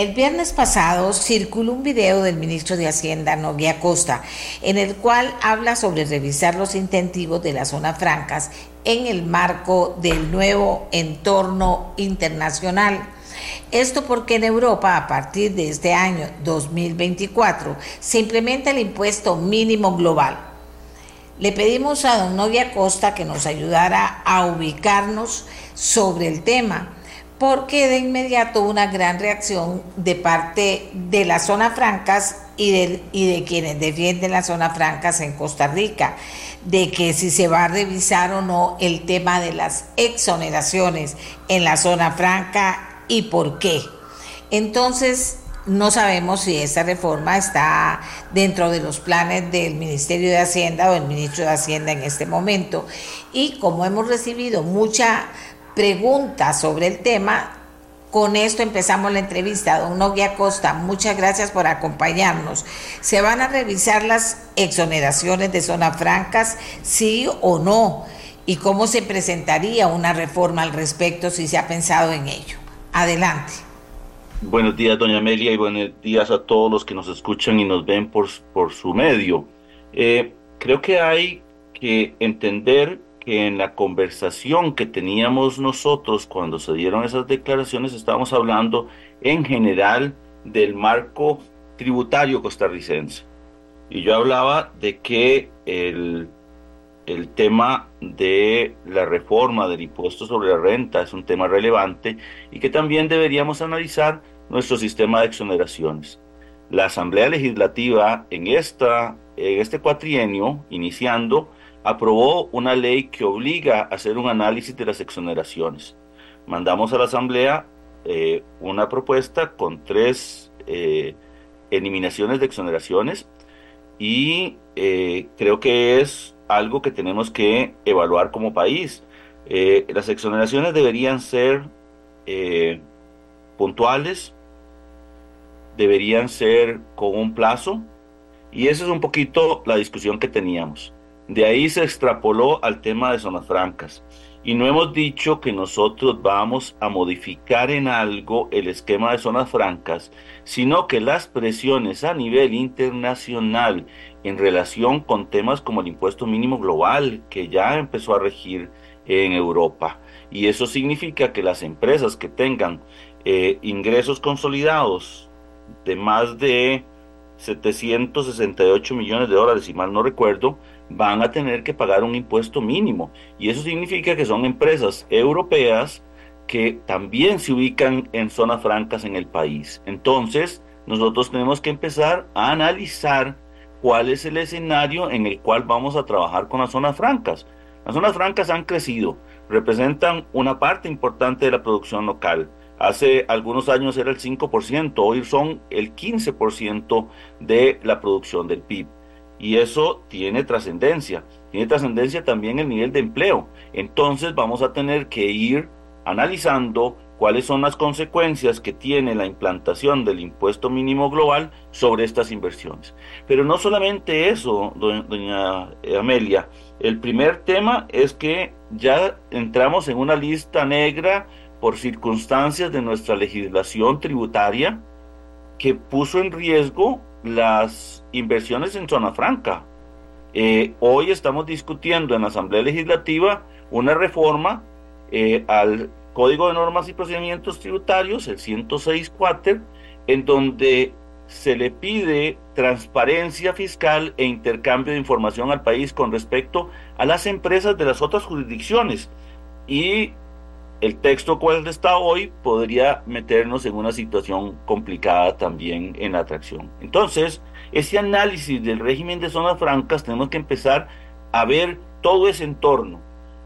el viernes pasado circuló un video del ministro de Hacienda, Novia Costa, en el cual habla sobre revisar los intentivos de las zonas francas en el marco del nuevo entorno internacional. Esto porque en Europa, a partir de este año 2024, se implementa el impuesto mínimo global. Le pedimos a don Novia Costa que nos ayudara a ubicarnos sobre el tema porque de inmediato una gran reacción de parte de las zonas francas y de, y de quienes defienden las zonas francas en Costa Rica, de que si se va a revisar o no el tema de las exoneraciones en la zona franca y por qué. Entonces, no sabemos si esta reforma está dentro de los planes del Ministerio de Hacienda o el ministro de Hacienda en este momento. Y como hemos recibido mucha preguntas sobre el tema. Con esto empezamos la entrevista. Don Nogui Costa, muchas gracias por acompañarnos. ¿Se van a revisar las exoneraciones de zonas francas, sí o no? ¿Y cómo se presentaría una reforma al respecto si se ha pensado en ello? Adelante. Buenos días, doña Amelia, y buenos días a todos los que nos escuchan y nos ven por, por su medio. Eh, creo que hay que entender que en la conversación que teníamos nosotros cuando se dieron esas declaraciones estábamos hablando en general del marco tributario costarricense. Y yo hablaba de que el, el tema de la reforma del impuesto sobre la renta es un tema relevante y que también deberíamos analizar nuestro sistema de exoneraciones. La Asamblea Legislativa en, esta, en este cuatrienio, iniciando, aprobó una ley que obliga a hacer un análisis de las exoneraciones. Mandamos a la Asamblea eh, una propuesta con tres eh, eliminaciones de exoneraciones y eh, creo que es algo que tenemos que evaluar como país. Las exoneraciones deberían ser puntuales, deberían ser con un plazo, y esa es un poquito la discusión que teníamos. De ahí se extrapoló al tema de zonas francas. Y no hemos dicho que nosotros vamos a modificar en algo el esquema de zonas francas, sino que las presiones a nivel internacional en relación con temas como el impuesto mínimo global, que ya empezó a regir en Europa. Y eso significa que las empresas que tengan eh, ingresos consolidados de más de 768 millones de dólares, si mal no recuerdo, van a tener que pagar un impuesto mínimo. Y eso significa que son empresas europeas que también se ubican en zonas francas en el país. Entonces, nosotros tenemos que empezar a analizar cuál es el escenario en el cual vamos a trabajar con las zonas francas. Las zonas francas han crecido, representan una parte importante de la producción local. Hace algunos años era el 5%, hoy son el 15% de la producción del PIB y eso tiene trascendencia. Tiene trascendencia también el nivel de empleo. Entonces vamos a tener que ir analizando cuáles son las consecuencias que tiene la implantación del impuesto mínimo global sobre estas inversiones. Pero no solamente eso, doña Amelia. El primer tema es que ya entramos en una lista negra por circunstancias de nuestra legislación tributaria que puso en riesgo las inversiones en zona franca. Eh, hoy estamos discutiendo en la Asamblea Legislativa una reforma eh, al Código de Normas y Procedimientos Tributarios, el 106 Quater, en donde se le pide transparencia fiscal e intercambio de información al país con respecto a las empresas de las otras jurisdicciones. Y el texto cual está hoy podría meternos en una situación complicada también en la atracción. Entonces, ese análisis del régimen de zonas francas tenemos que empezar a ver todo ese entorno.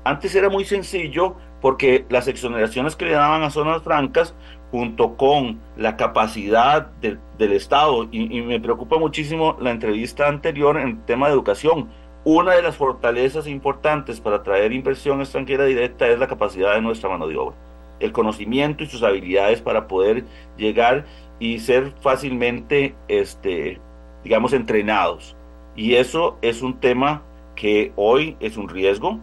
Antes era muy sencillo porque las exoneraciones que le daban a zonas francas junto con la capacidad del Estado, y, y me preocupa muchísimo la entrevista anterior en el tema de educación, una de las fortalezas importantes para atraer inversión extranjera directa es la capacidad de nuestra mano de obra, el conocimiento y sus habilidades para poder llegar y ser fácilmente, este, digamos, entrenados. Y eso es un tema que hoy es un riesgo.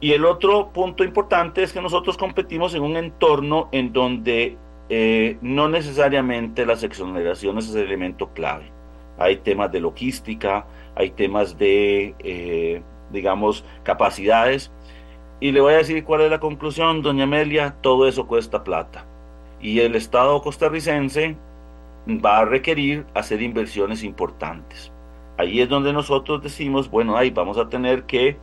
Y el otro punto importante es que nosotros competimos en un entorno en donde eh, no necesariamente las exoneraciones es el elemento clave. Hay temas de logística, hay temas de, eh, digamos, capacidades. Y le voy a decir cuál es la conclusión, doña Amelia, todo eso cuesta plata. Y el Estado costarricense va a requerir hacer inversiones importantes. Ahí es donde nosotros decimos, bueno, ahí vamos a tener que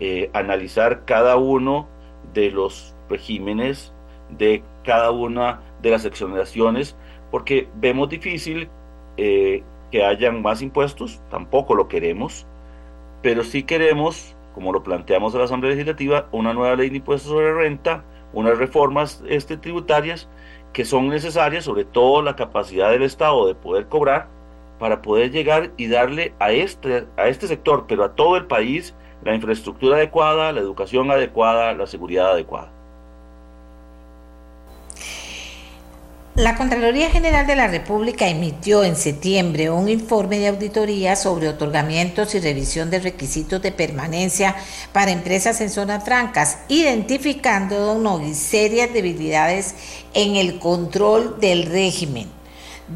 eh, analizar cada uno de los regímenes, de cada una de las exoneraciones, porque vemos difícil eh, que hayan más impuestos, tampoco lo queremos, pero sí queremos, como lo planteamos en la Asamblea Legislativa, una nueva ley de impuestos sobre renta, unas reformas este, tributarias que son necesarias, sobre todo la capacidad del Estado de poder cobrar para poder llegar y darle a este, a este sector, pero a todo el país, la infraestructura adecuada, la educación adecuada, la seguridad adecuada. La Contraloría General de la República emitió en septiembre un informe de auditoría sobre otorgamientos y revisión de requisitos de permanencia para empresas en zonas francas, identificando don serias debilidades en el control del régimen.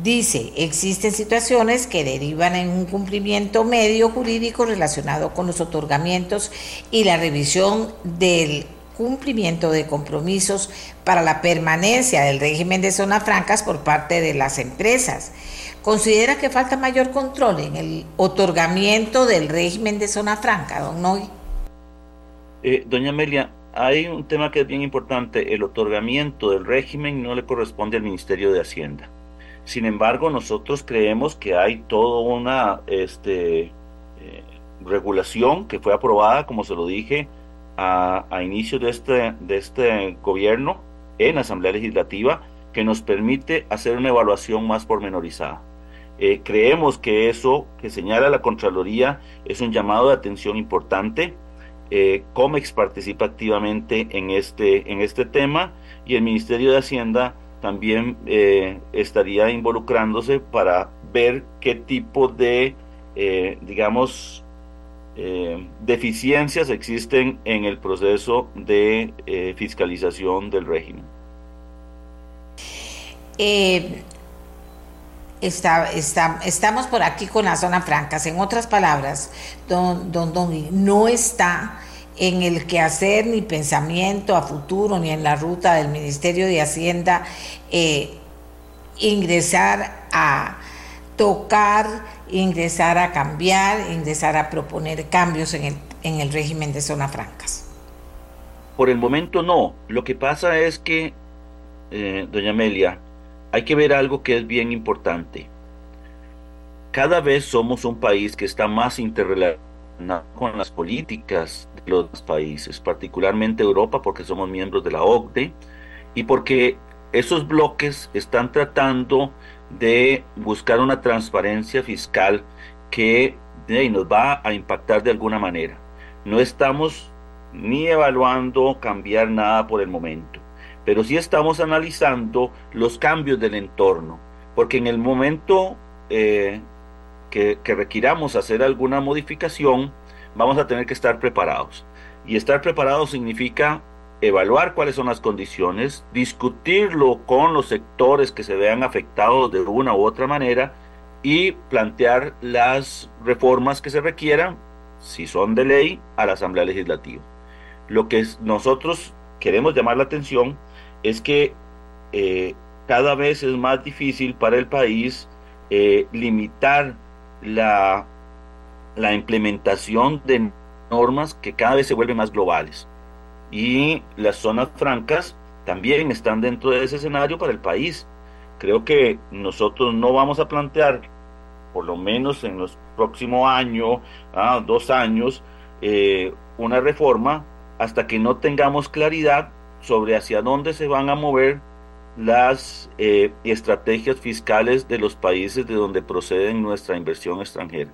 Dice, existen situaciones que derivan en un cumplimiento medio jurídico relacionado con los otorgamientos y la revisión del cumplimiento de compromisos para la permanencia del régimen de zonas francas por parte de las empresas. ¿Considera que falta mayor control en el otorgamiento del régimen de zona franca, don Noy? Eh, doña Amelia, hay un tema que es bien importante. El otorgamiento del régimen no le corresponde al Ministerio de Hacienda. Sin embargo, nosotros creemos que hay toda una este, eh, regulación que fue aprobada, como se lo dije, a, a inicio de este, de este gobierno en la Asamblea Legislativa que nos permite hacer una evaluación más pormenorizada. Eh, creemos que eso que señala la Contraloría es un llamado de atención importante. Eh, COMEX participa activamente en este, en este tema y el Ministerio de Hacienda también eh, estaría involucrándose para ver qué tipo de, eh, deficiencias existen en el proceso de fiscalización del régimen. Está, está, estamos por aquí con las zonas francas. En otras palabras, don, don, don, no está en el quehacer ni pensamiento a futuro ni en la ruta del Ministerio de Hacienda eh, ingresar a tocar, ingresar a cambiar, ingresar a proponer cambios en el, en el régimen de zonas francas. Por el momento no. Lo que pasa es que, eh, doña Amelia, hay que ver algo que es bien importante. Cada vez somos un país que está más interrelacionado con las políticas de los países, particularmente Europa, porque somos miembros de la OCDE y porque esos bloques están tratando de buscar una transparencia fiscal que nos va a impactar de alguna manera. No estamos ni evaluando cambiar nada por el momento pero sí estamos analizando los cambios del entorno, porque en el momento eh, que, que requiramos hacer alguna modificación, vamos a tener que estar preparados. Y estar preparados significa evaluar cuáles son las condiciones, discutirlo con los sectores que se vean afectados de una u otra manera y plantear las reformas que se requieran, si son de ley, a la Asamblea Legislativa. Lo que nosotros queremos llamar la atención es que eh, cada vez es más difícil para el país eh, limitar la, la implementación de normas que cada vez se vuelven más globales. Y las zonas francas también están dentro de ese escenario para el país. Creo que nosotros no vamos a plantear, por lo menos en los próximos años, ah, dos años, eh, una reforma hasta que no tengamos claridad sobre hacia dónde se van a mover las eh, estrategias fiscales de los países de donde procede nuestra inversión extranjera.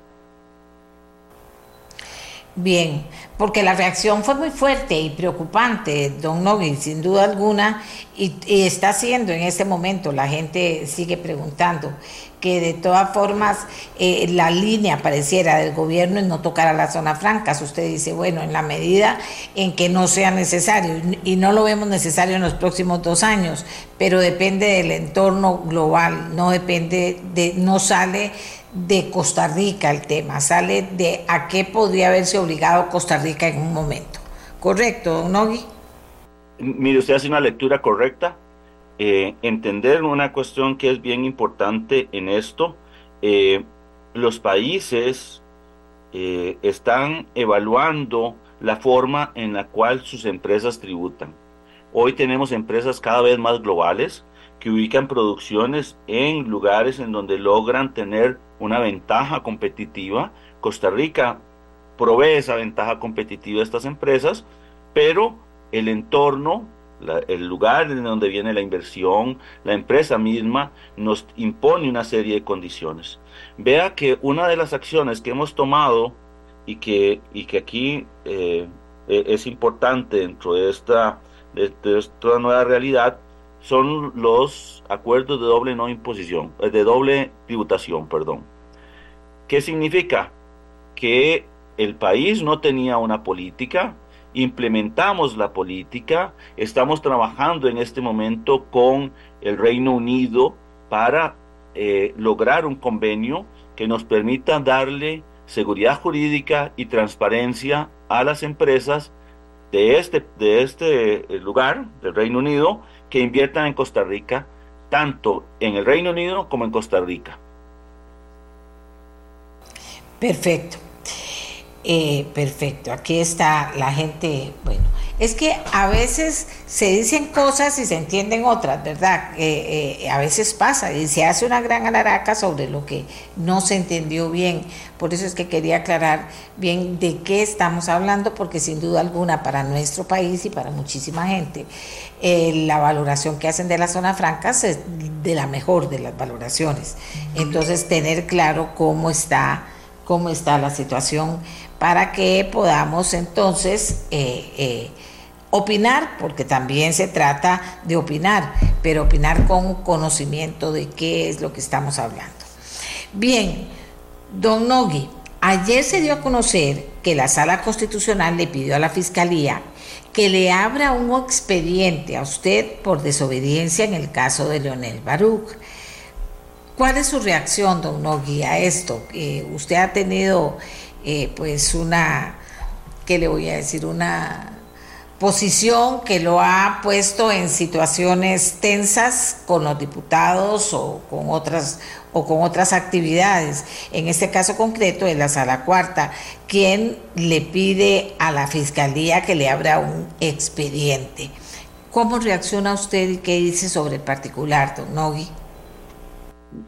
Bien, porque la reacción fue muy fuerte y preocupante, don Nogui, sin duda alguna, y, está haciendo en este momento, la gente sigue preguntando, que de todas formas eh, la línea pareciera del gobierno es no tocar a las zonas francas. Usted dice, bueno, en la medida en que no sea necesario, y no lo vemos necesario en los próximos dos años, pero depende del entorno global, no depende de, no sale de Costa Rica el tema, sale de a qué podría haberse obligado Costa Rica en un momento. ¿Correcto, don Nogui? Mire, usted hace una lectura correcta eh, entender una cuestión que es bien importante en esto. Eh, los países eh, están evaluando la forma en la cual sus empresas tributan. Hoy tenemos empresas cada vez más globales que ubican producciones en lugares en donde logran tener una ventaja competitiva. Costa Rica provee esa ventaja competitiva a estas empresas, pero el entorno el lugar en donde viene la inversión, la empresa misma nos impone una serie de condiciones. Vea que una de las acciones que hemos tomado y que, y que aquí eh, e, es importante dentro de esta, de, esta nueva realidad son los acuerdos de doble no imposición, eh, de doble tributación, perdón. ¿Qué significa? Que el país no tenía una política, implementamos la política, estamos trabajando en este momento con el Reino Unido para eh, lograr un convenio que nos permita darle seguridad jurídica y transparencia a las empresas de este, de este eh, lugar, del Reino Unido, que inviertan en Costa Rica, tanto en el Reino Unido como en Costa Rica. Perfecto. Eh, perfecto, aquí está la gente, bueno, Es que a veces se dicen cosas y se entienden otras, ¿verdad? Eh, a veces pasa y se hace una gran alaraca sobre lo que no se entendió bien. Por eso es que quería aclarar bien de qué estamos hablando, porque sin duda alguna para nuestro país y para muchísima gente, eh, la valoración que hacen de la zona franca es de la mejor de las valoraciones. Entonces, tener claro cómo está, cómo está la situación para que podamos entonces eh, eh, opinar, porque también se trata de opinar, pero opinar con conocimiento de qué es lo que estamos hablando. Bien, don Nogui, ayer se dio a conocer que la Sala Constitucional le pidió a la Fiscalía que le abra un expediente a usted por desobediencia en el caso de Leonel Baruch. ¿Cuál es su reacción, don Nogui, a esto? Eh, usted ha tenido eh, pues una, ¿qué le voy a decir? Una posición que lo ha puesto en situaciones tensas con los diputados o con otras o con otras actividades. En este caso concreto es la sala cuarta, quien le pide a la fiscalía que le abra un expediente. ¿Cómo reacciona usted y qué dice sobre el particular, don Nogui?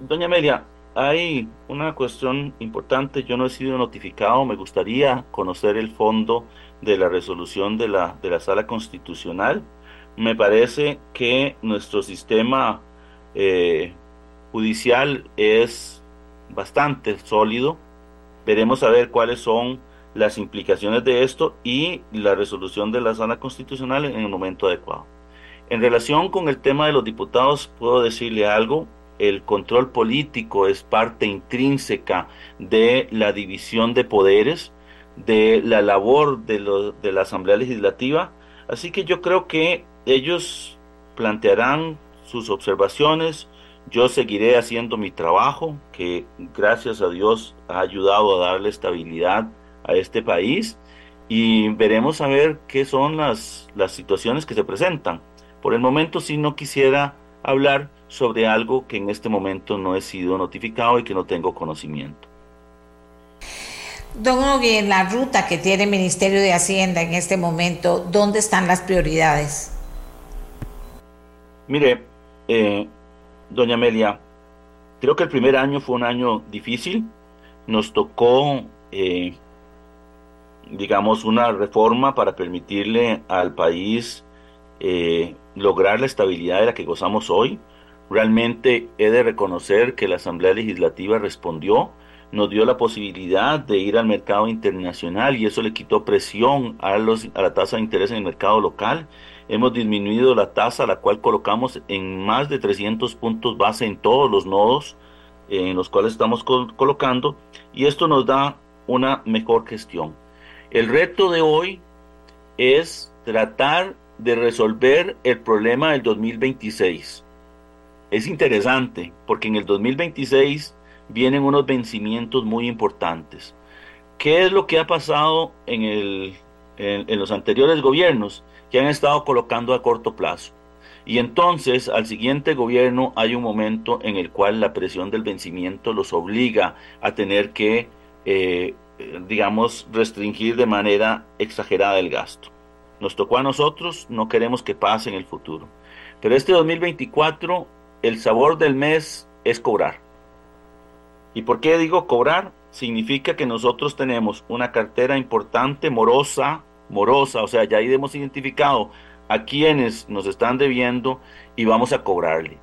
Doña Amelia, hay una cuestión importante, yo no he sido notificado, me gustaría conocer el fondo de la resolución de la, de la sala constitucional. Me parece que nuestro sistema eh, judicial es bastante sólido. Veremos a ver cuáles son las implicaciones de esto y la resolución de la sala constitucional en el momento adecuado. En relación con el tema de los diputados, puedo decirle algo el control político es parte intrínseca de la división de poderes, de la labor de, de, la Asamblea Legislativa. Así que yo creo que ellos plantearán sus observaciones. Yo seguiré haciendo mi trabajo, que gracias a Dios ha ayudado a darle estabilidad a este país. Y veremos a ver qué son las, las situaciones que se presentan. Por el momento sí no quisiera hablar sobre algo que en este momento no he sido notificado y que no tengo conocimiento. Don Ogui, en la ruta que tiene el Ministerio de Hacienda en este momento, ¿dónde están las prioridades? Mire, eh, doña Amelia, creo que el primer año fue un año difícil. Nos tocó, eh, digamos, una reforma para permitirle al país eh, lograr la estabilidad de la que gozamos hoy. Realmente he de reconocer que la Asamblea Legislativa respondió, nos dio la posibilidad de ir al mercado internacional y eso le quitó presión a, los, a la tasa de interés en el mercado local. Hemos disminuido la tasa, la cual colocamos en más de 300 puntos base en todos los nodos en los cuales estamos colocando y esto nos da una mejor gestión. El reto de hoy es tratar de resolver el problema del 2026. Es interesante porque en el 2026 vienen unos vencimientos muy importantes. ¿Qué es lo que ha pasado en, los anteriores gobiernos que han estado colocando a corto plazo? Y entonces al siguiente gobierno hay un momento en el cual la presión del vencimiento los obliga a tener que, eh, digamos, restringir de manera exagerada el gasto. Nos tocó a nosotros, no queremos que pase en el futuro. Pero este 2024, el sabor del mes es cobrar. ¿Y por qué digo cobrar? Significa que nosotros tenemos una cartera importante, morosa, morosa, o sea, ya ahí hemos identificado a quienes nos están debiendo y vamos a cobrarle.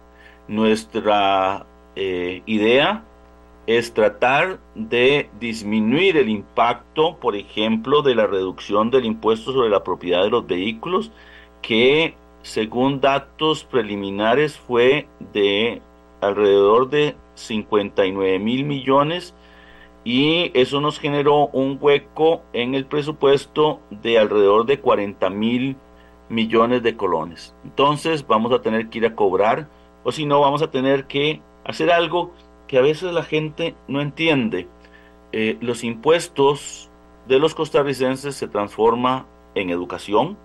Nuestra eh, idea es tratar de disminuir el impacto, por ejemplo, de la reducción del impuesto sobre la propiedad de los vehículos, que según datos preliminares fue de alrededor de 59 mil millones y eso nos generó un hueco en el presupuesto de alrededor de 40 mil millones de colones. Entonces vamos a tener que ir a cobrar o si no vamos a tener que hacer algo que a veces la gente no entiende. Eh, los impuestos de los costarricenses se transforma en educación.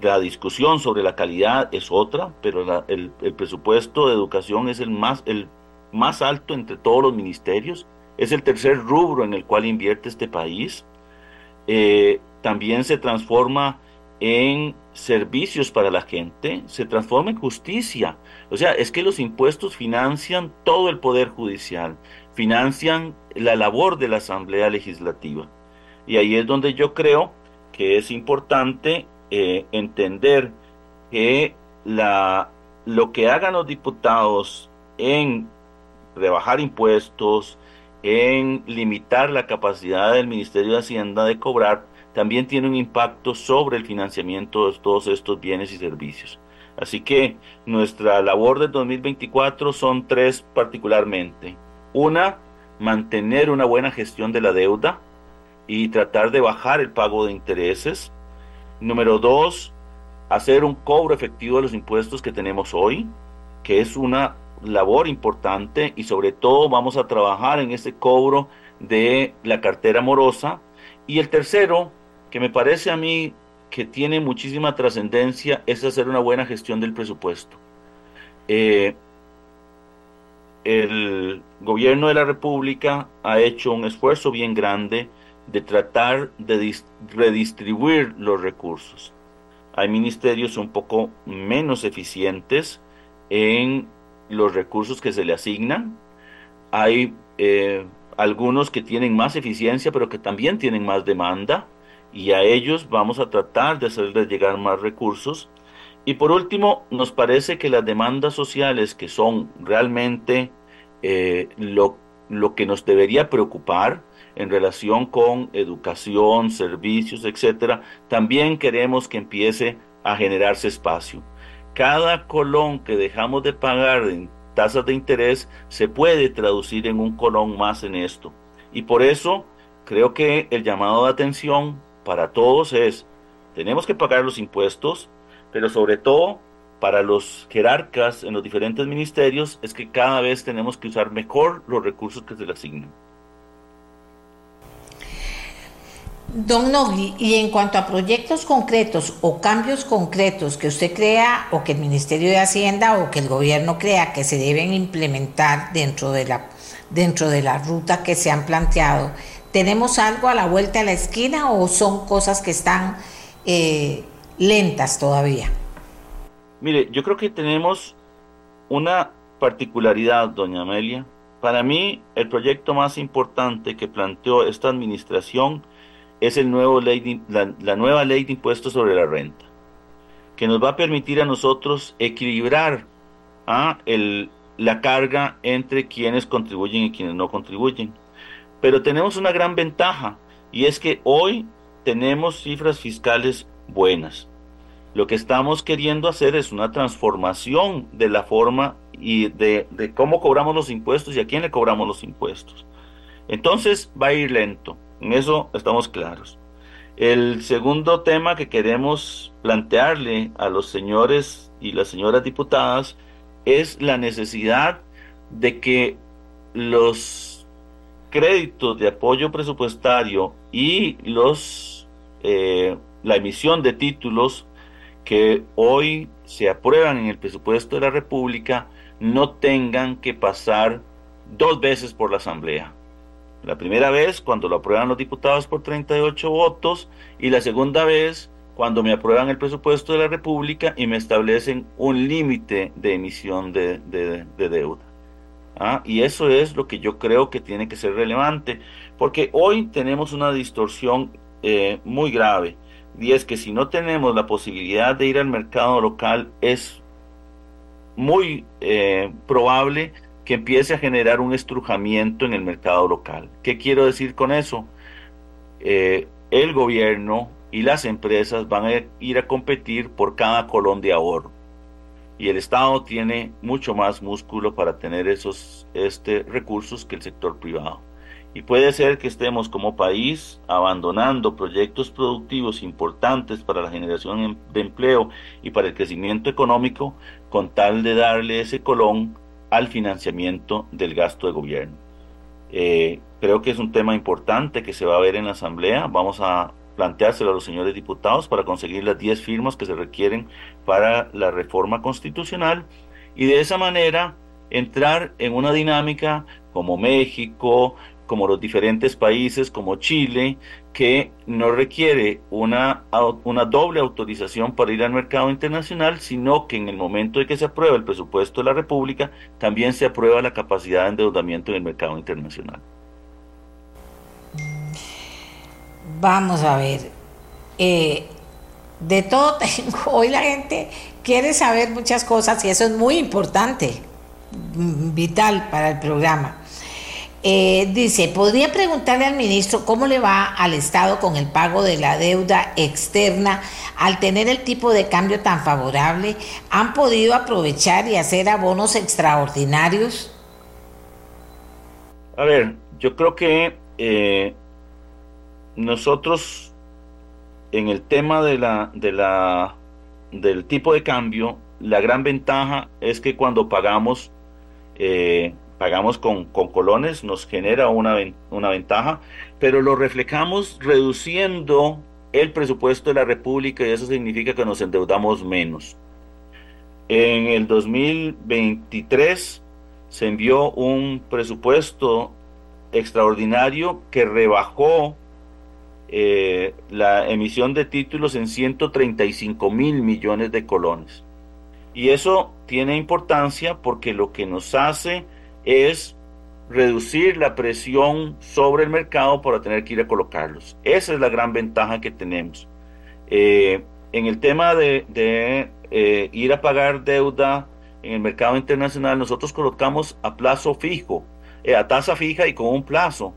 La discusión sobre la calidad es otra, pero el, presupuesto de educación es el más, el más alto entre todos los ministerios. Es el tercer rubro en el cual invierte este país. Eh, también se transforma en servicios para la gente se transforma en justicia. O sea, es que los impuestos financian todo el poder judicial, financian la labor de la Asamblea Legislativa. Y ahí es donde yo creo que es importante eh, entender que la, lo que hagan los diputados en rebajar impuestos, en limitar la capacidad del Ministerio de Hacienda de cobrar, también tiene un impacto sobre el financiamiento de todos estos bienes y servicios. Así que nuestra labor del 2024 son tres particularmente. Una, mantener una buena gestión de la deuda y tratar de bajar el pago de intereses. Número dos, hacer un cobro efectivo de los impuestos que tenemos hoy, que es una labor importante y sobre todo vamos a trabajar en ese cobro de la cartera morosa. Y el tercero, que me parece a mí que tiene muchísima trascendencia, es hacer una buena gestión del presupuesto. Eh, el gobierno de la República ha hecho un esfuerzo bien grande de tratar de redistribuir los recursos. Hay ministerios un poco menos eficientes en los recursos que se le asignan. Hay eh, algunos que tienen más eficiencia, pero que también tienen más demanda y a ellos vamos a tratar de hacerles llegar más recursos. Y por último, nos parece que las demandas sociales, que son realmente eh, lo, lo que nos debería preocupar en relación con educación, servicios, etcétera, también queremos que empiece a generarse espacio. Cada colón que dejamos de pagar en tasas de interés se puede traducir en un colón más en esto. Y por eso creo que el llamado de atención para todos es, tenemos que pagar los impuestos, pero sobre todo para los jerarcas en los diferentes ministerios es que cada vez tenemos que usar mejor los recursos que se le asignan. Don Nogui, y en cuanto a proyectos concretos o cambios concretos que usted crea o que el Ministerio de Hacienda o que el gobierno crea que se deben implementar dentro de la, dentro de la ruta que se han planteado, ¿Tenemos algo a la vuelta de la esquina o son cosas que están eh, lentas todavía? Mire, yo creo que tenemos una particularidad, doña Amelia. Para mí, el proyecto más importante que planteó esta administración es el nuevo ley la, nueva ley de impuestos sobre la renta, que nos va a permitir a nosotros equilibrar ¿ah? la carga entre quienes contribuyen y quienes no contribuyen. Pero tenemos una gran ventaja y es que hoy tenemos cifras fiscales buenas. Lo que estamos queriendo hacer es una transformación de la forma y de, cómo cobramos los impuestos y a quién le cobramos los impuestos. Entonces va a ir lento, en eso estamos claros. El segundo tema que queremos plantearle a los señores y las señoras diputadas es la necesidad de que los créditos de apoyo presupuestario y los eh, la emisión de títulos que hoy se aprueban en el presupuesto de la República no tengan que pasar dos veces por la Asamblea. La primera vez cuando lo aprueban los diputados por 38 votos y la segunda vez cuando me aprueban el presupuesto de la República y me establecen un límite de emisión de deuda. ¿ah? Y eso es lo que yo creo que tiene que ser relevante, porque hoy tenemos una distorsión eh, muy grave, y es que si no tenemos la posibilidad de ir al mercado local, es muy eh, probable que empiece a generar un estrujamiento en el mercado local. ¿Qué quiero decir con eso? Eh, el gobierno y las empresas van a ir a competir por cada colón de ahorro y el Estado tiene mucho más músculo para tener esos este, recursos que el sector privado. Y puede ser que estemos como país abandonando proyectos productivos importantes para la generación em, de empleo y para el crecimiento económico con tal de darle ese colón al financiamiento del gasto de gobierno. Eh, creo que es un tema importante que se va a ver en la Asamblea. Vamos a planteárselo a los señores diputados para conseguir las 10 firmas que se requieren para la reforma constitucional y de esa manera entrar en una dinámica como México, como los diferentes países como Chile, que no requiere una, una doble autorización para ir al mercado internacional, sino que en el momento de que se aprueba el presupuesto de la República, también se aprueba la capacidad de endeudamiento en el mercado internacional. Vamos a ver. Eh, de todo tengo. Hoy la gente quiere saber muchas cosas y eso es muy importante, vital para el programa. Eh, dice, ¿podría preguntarle al ministro cómo le va al Estado con el pago de la deuda externa al tener el tipo de cambio tan favorable? ¿Han podido aprovechar y hacer abonos extraordinarios? A ver, yo creo que eh, nosotros en el tema de la, de la, del tipo de cambio, la gran ventaja es que cuando pagamos eh, pagamos con, colones, nos genera una, una ventaja, pero lo reflejamos reduciendo el presupuesto de la República y eso significa que nos endeudamos menos. En el 2023 se envió un presupuesto extraordinario que rebajó eh, la emisión de títulos en 135 mil millones de colones. Y eso tiene importancia porque lo que nos hace es reducir la presión sobre el mercado para tener que ir a colocarlos. Esa es la gran ventaja que tenemos. Eh, en el tema de, eh, ir a pagar deuda en el mercado internacional, nosotros colocamos a plazo fijo, eh, a tasa fija y con un plazo.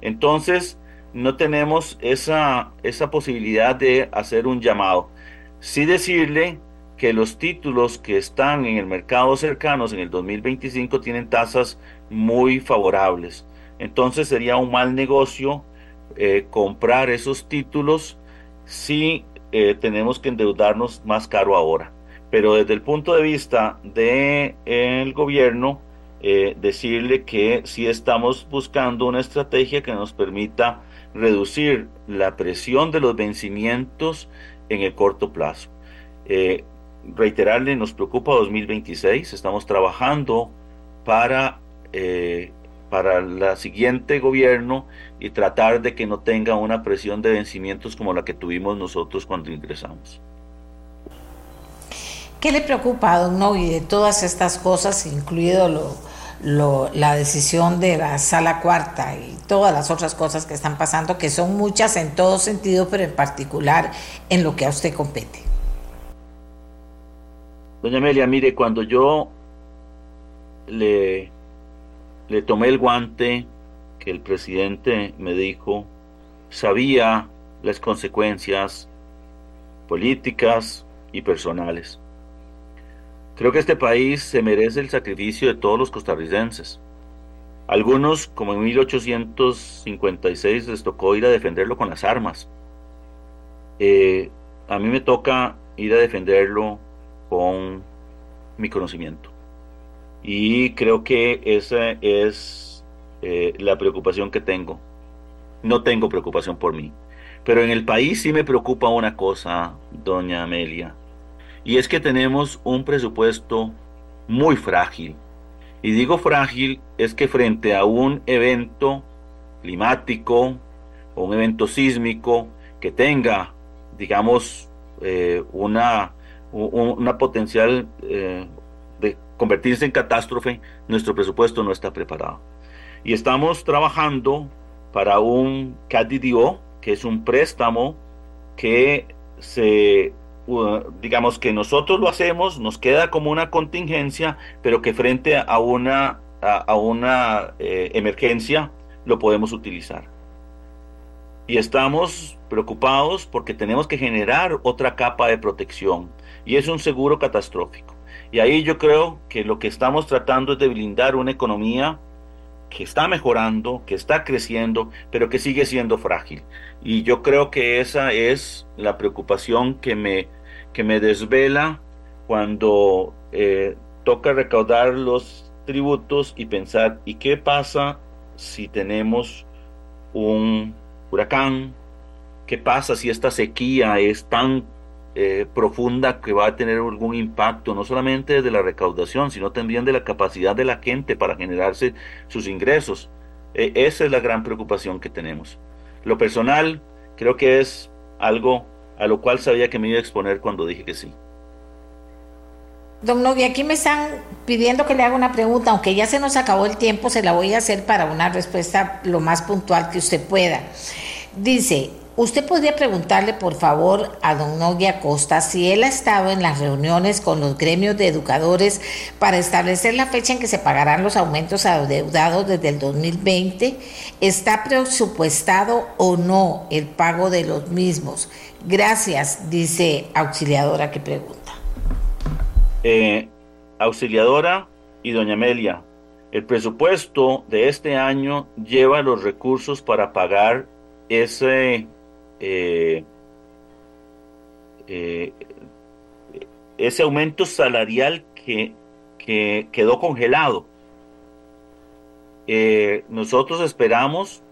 Entonces, no tenemos esa, esa posibilidad de hacer un llamado. Sí decirle que los títulos que están en el mercado cercanos en el 2025 tienen tasas muy favorables. Entonces sería un mal negocio eh, comprar esos títulos si eh, tenemos que endeudarnos más caro ahora. Pero desde el punto de vista del el gobierno, eh, decirle que sí estamos buscando una estrategia que nos permita reducir la presión de los vencimientos en el corto plazo reiterarle, nos preocupa 2026, estamos trabajando para, eh, para el siguiente gobierno y tratar de que no tenga una presión de vencimientos como la que tuvimos nosotros cuando ingresamos. ¿Qué le preocupa Don Novi de todas estas cosas, incluido lo, la decisión de la sala cuarta y todas las otras cosas que están pasando, que son muchas en todo sentido, pero en particular en lo que a usted compete? Doña Amelia, mire, cuando yo le, le tomé el guante que el presidente me dijo, sabía las consecuencias políticas y personales. Creo que este país se merece el sacrificio de todos los costarricenses. Algunos, como en 1856, les tocó ir a defenderlo con las armas. Eh, a mí me toca ir a defenderlo con mi conocimiento. Y creo que esa es eh, la preocupación que tengo. No tengo preocupación por mí. Pero en el país sí me preocupa una cosa, doña Amelia. Y es que tenemos un presupuesto muy frágil. Y digo frágil es que frente a un evento climático o un evento sísmico que tenga, digamos, eh, una una potencial eh, de convertirse en catástrofe, nuestro presupuesto no está preparado. Y estamos trabajando para un CADDO, que es un préstamo que se, digamos que nosotros lo hacemos, nos queda como una contingencia, pero que frente a una, a, una eh, emergencia lo podemos utilizar. Y estamos preocupados porque tenemos que generar otra capa de protección y es un seguro catastrófico. Y ahí yo creo que lo que estamos tratando es de blindar una economía que está mejorando, que está creciendo, pero que sigue siendo frágil. Y yo creo que esa es la preocupación que me, que me desvela cuando eh, toca recaudar los tributos y pensar, ¿y qué pasa si tenemos un huracán? ¿Qué pasa si esta sequía es tan eh, profunda que va a tener algún impacto, no solamente de la recaudación, sino también de la capacidad de la gente para generarse sus ingresos. E, esa es la gran preocupación que tenemos. Lo personal, creo que es algo a lo cual sabía que me iba a exponer cuando dije que sí. Don Nogui, aquí me están pidiendo que le haga una pregunta, aunque ya se nos acabó el tiempo, se la voy a hacer para una respuesta lo más puntual que usted pueda. Dice, usted podría preguntarle por favor a don Nogui Acosta si él ha estado en las reuniones con los gremios de educadores para establecer la fecha en que se pagarán los aumentos adeudados desde el 2020. ¿Está presupuestado o no el pago de los mismos? Gracias, dice auxiliadora que pregunta. Eh, auxiliadora y doña Amelia, el presupuesto de este año lleva los recursos para pagar ese eh, eh, ese aumento salarial que, que quedó congelado. nosotros esperamos,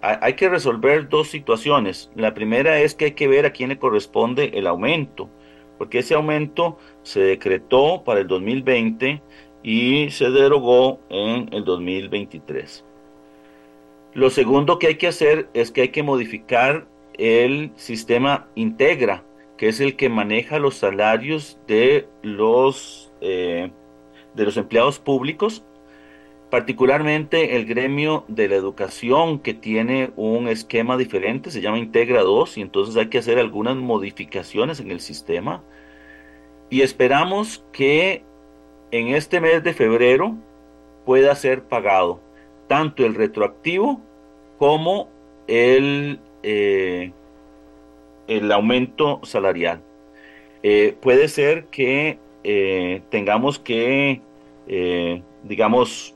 hay que resolver dos situaciones. La primera es que hay que ver a quién le corresponde el aumento porque ese aumento se decretó para el 2020 y se derogó en el 2023. Lo segundo que hay que hacer es que hay que modificar el sistema Integra, que es el que maneja los salarios de los, eh, de los empleados públicos, particularmente el gremio de la educación que tiene un esquema diferente, se llama Integra 2, y entonces hay que hacer algunas modificaciones en el sistema. Y esperamos que en este mes de febrero pueda ser pagado tanto el retroactivo como el, eh, el aumento salarial. Eh, puede ser que eh, tengamos que, digamos,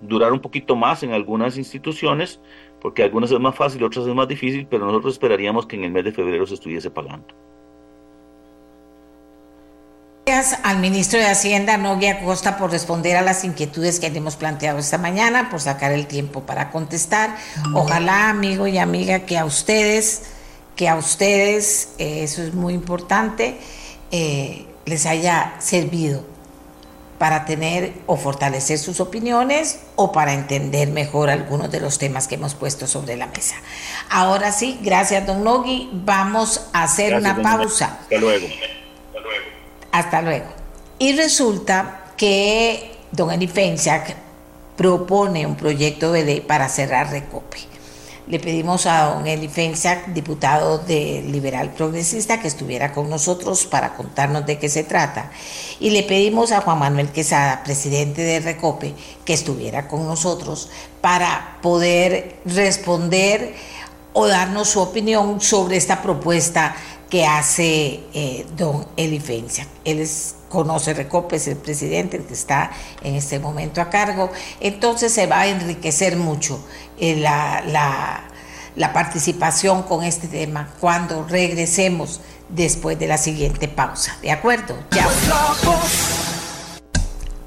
durar un poquito más en algunas instituciones, porque algunas es más fácil, otras es más difícil, pero nosotros esperaríamos que en el mes de febrero se estuviese pagando. Gracias al ministro de Hacienda, Noguia Costa, por responder a las inquietudes que le hemos planteado esta mañana, por sacar el tiempo para contestar. Ojalá, amigo y amiga, que a ustedes, que a ustedes, eh, eso es muy importante, eh, les haya servido para tener o fortalecer sus opiniones o para entender mejor algunos de los temas que hemos puesto sobre la mesa. Ahora sí, gracias, don Nogui. Vamos a hacer una pausa. Hasta luego. Hasta luego. Y resulta que don Eli propone un proyecto de ley para cerrar Recope. Le pedimos a don Eli diputado de Liberal Progresista, que estuviera con nosotros para contarnos de qué se trata. Y le pedimos a Juan Manuel Quesada, presidente de Recope, que estuviera con nosotros para poder responder o darnos su opinión sobre esta propuesta que hace eh, don Eli Él es, conoce Recope, es el presidente, el que está en este momento a cargo. Entonces se va a enriquecer mucho eh, la, la, participación con este tema cuando regresemos después de la siguiente pausa. ¿De acuerdo? Ya.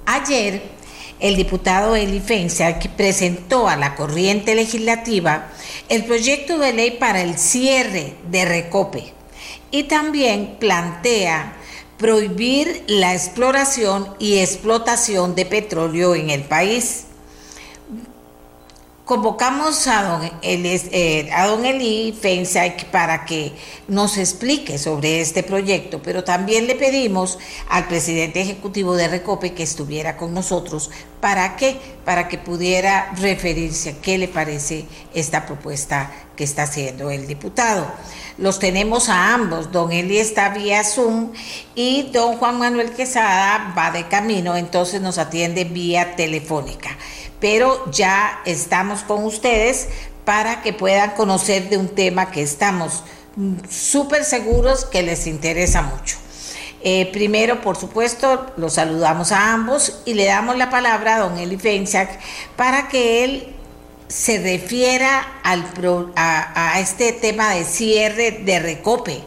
Ayer, el diputado Eli que presentó a la corriente legislativa el proyecto de ley para el cierre de Recope y también plantea prohibir la exploración y explotación de petróleo en el país. Convocamos a don, eh, a don Eli Feinsack para que nos explique sobre este proyecto, pero también le pedimos al presidente ejecutivo de Recope que estuviera con nosotros. ¿Para qué? Para que pudiera referirse a qué le parece esta propuesta que está haciendo el diputado. Los tenemos a ambos. Don Eli está vía Zoom y don Juan Manuel Quesada va de camino, entonces nos atiende vía telefónica. Pero ya estamos con ustedes para que puedan conocer de un tema que estamos súper seguros que les interesa mucho. Eh, primero, por supuesto, los saludamos a ambos y le damos la palabra a don Eli Feinsack para que él se refiera al a, este tema de cierre de recope.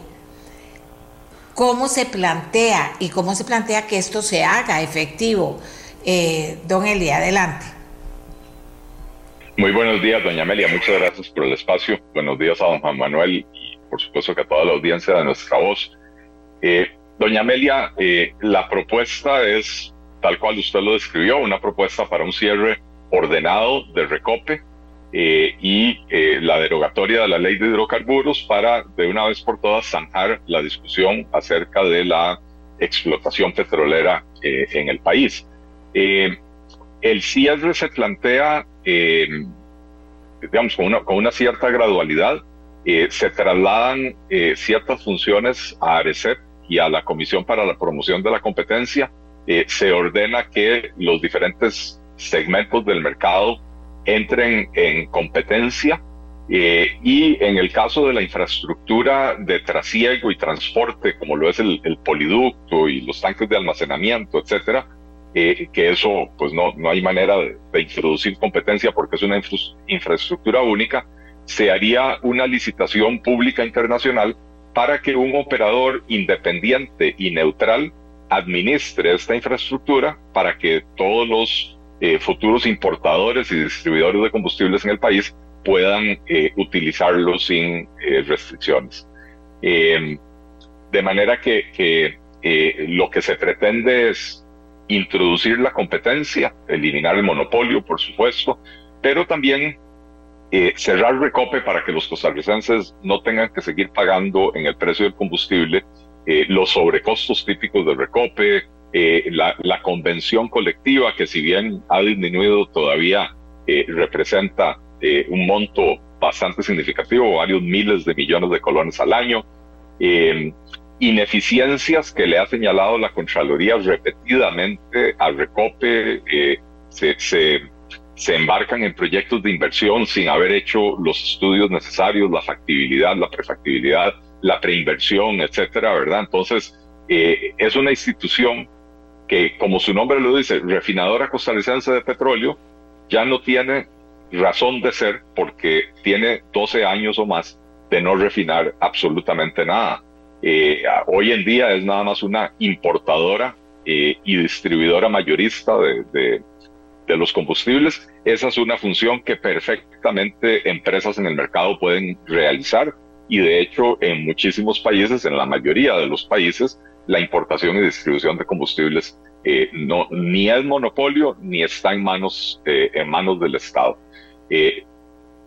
¿Cómo se plantea y cómo se plantea que esto se haga efectivo? Eh, don Eli, adelante. Muy buenos días, doña Amelia. Muchas gracias por el espacio. Buenos días a don Juan Manuel y por supuesto que a toda la audiencia de nuestra voz. Eh, doña Amelia, eh, la propuesta es, tal cual usted lo describió, una propuesta para un cierre ordenado de recope eh, y eh, la derogatoria de la ley de hidrocarburos para de una vez por todas zanjar la discusión acerca de la explotación petrolera eh, en el país. el cierre se plantea, digamos, con una, con una, cierta gradualidad. se trasladan ciertas funciones a ARECEP y a la Comisión para la Promoción de la Competencia. se ordena que los diferentes segmentos del mercado entren en competencia eh, y en el caso de la infraestructura de trasiego y transporte, como lo es el, poliducto y los tanques de almacenamiento, etcétera, eh, que eso pues no, no hay manera de, introducir competencia porque es una infraestructura única, se haría una licitación pública internacional para que un operador independiente y neutral administre esta infraestructura para que todos los eh, futuros importadores y distribuidores de combustibles en el país puedan eh, utilizarlo sin eh, restricciones. de manera que, lo que se pretende es introducir la competencia, eliminar el monopolio, por supuesto, pero también cerrar recope para que los costarricenses no tengan que seguir pagando en el precio del combustible los sobrecostos típicos del recope, eh, la, convención colectiva, que si bien ha disminuido, todavía eh, representa eh, un monto bastante significativo, varios miles de millones de colones al año. ineficiencias que le ha señalado la Contraloría repetidamente al Recope, se, se, se embarcan en proyectos de inversión sin haber hecho los estudios necesarios, la factibilidad, la prefactibilidad, la preinversión, etcétera, ¿verdad? Entonces, es una institución que, como su nombre lo dice, refinadora costarricense de petróleo, ya no tiene razón de ser porque tiene 12 años o más de no refinar absolutamente nada. Eh, hoy en día es nada más una importadora eh, y distribuidora mayorista de, de, de, los combustibles. Esa es una función que perfectamente empresas en el mercado pueden realizar y de hecho en muchísimos países, en la mayoría de los países, la importación y distribución de combustibles eh, no, ni es monopolio ni está en manos, eh, en manos del Estado. Eh,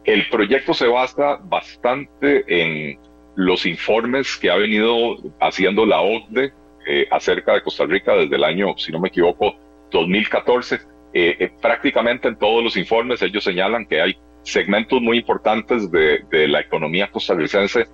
el proyecto se basa bastante en los informes que ha venido haciendo la OCDE acerca de Costa Rica desde el año, si no me equivoco, 2014. prácticamente en todos los informes ellos señalan que hay segmentos muy importantes de, de la economía costarricense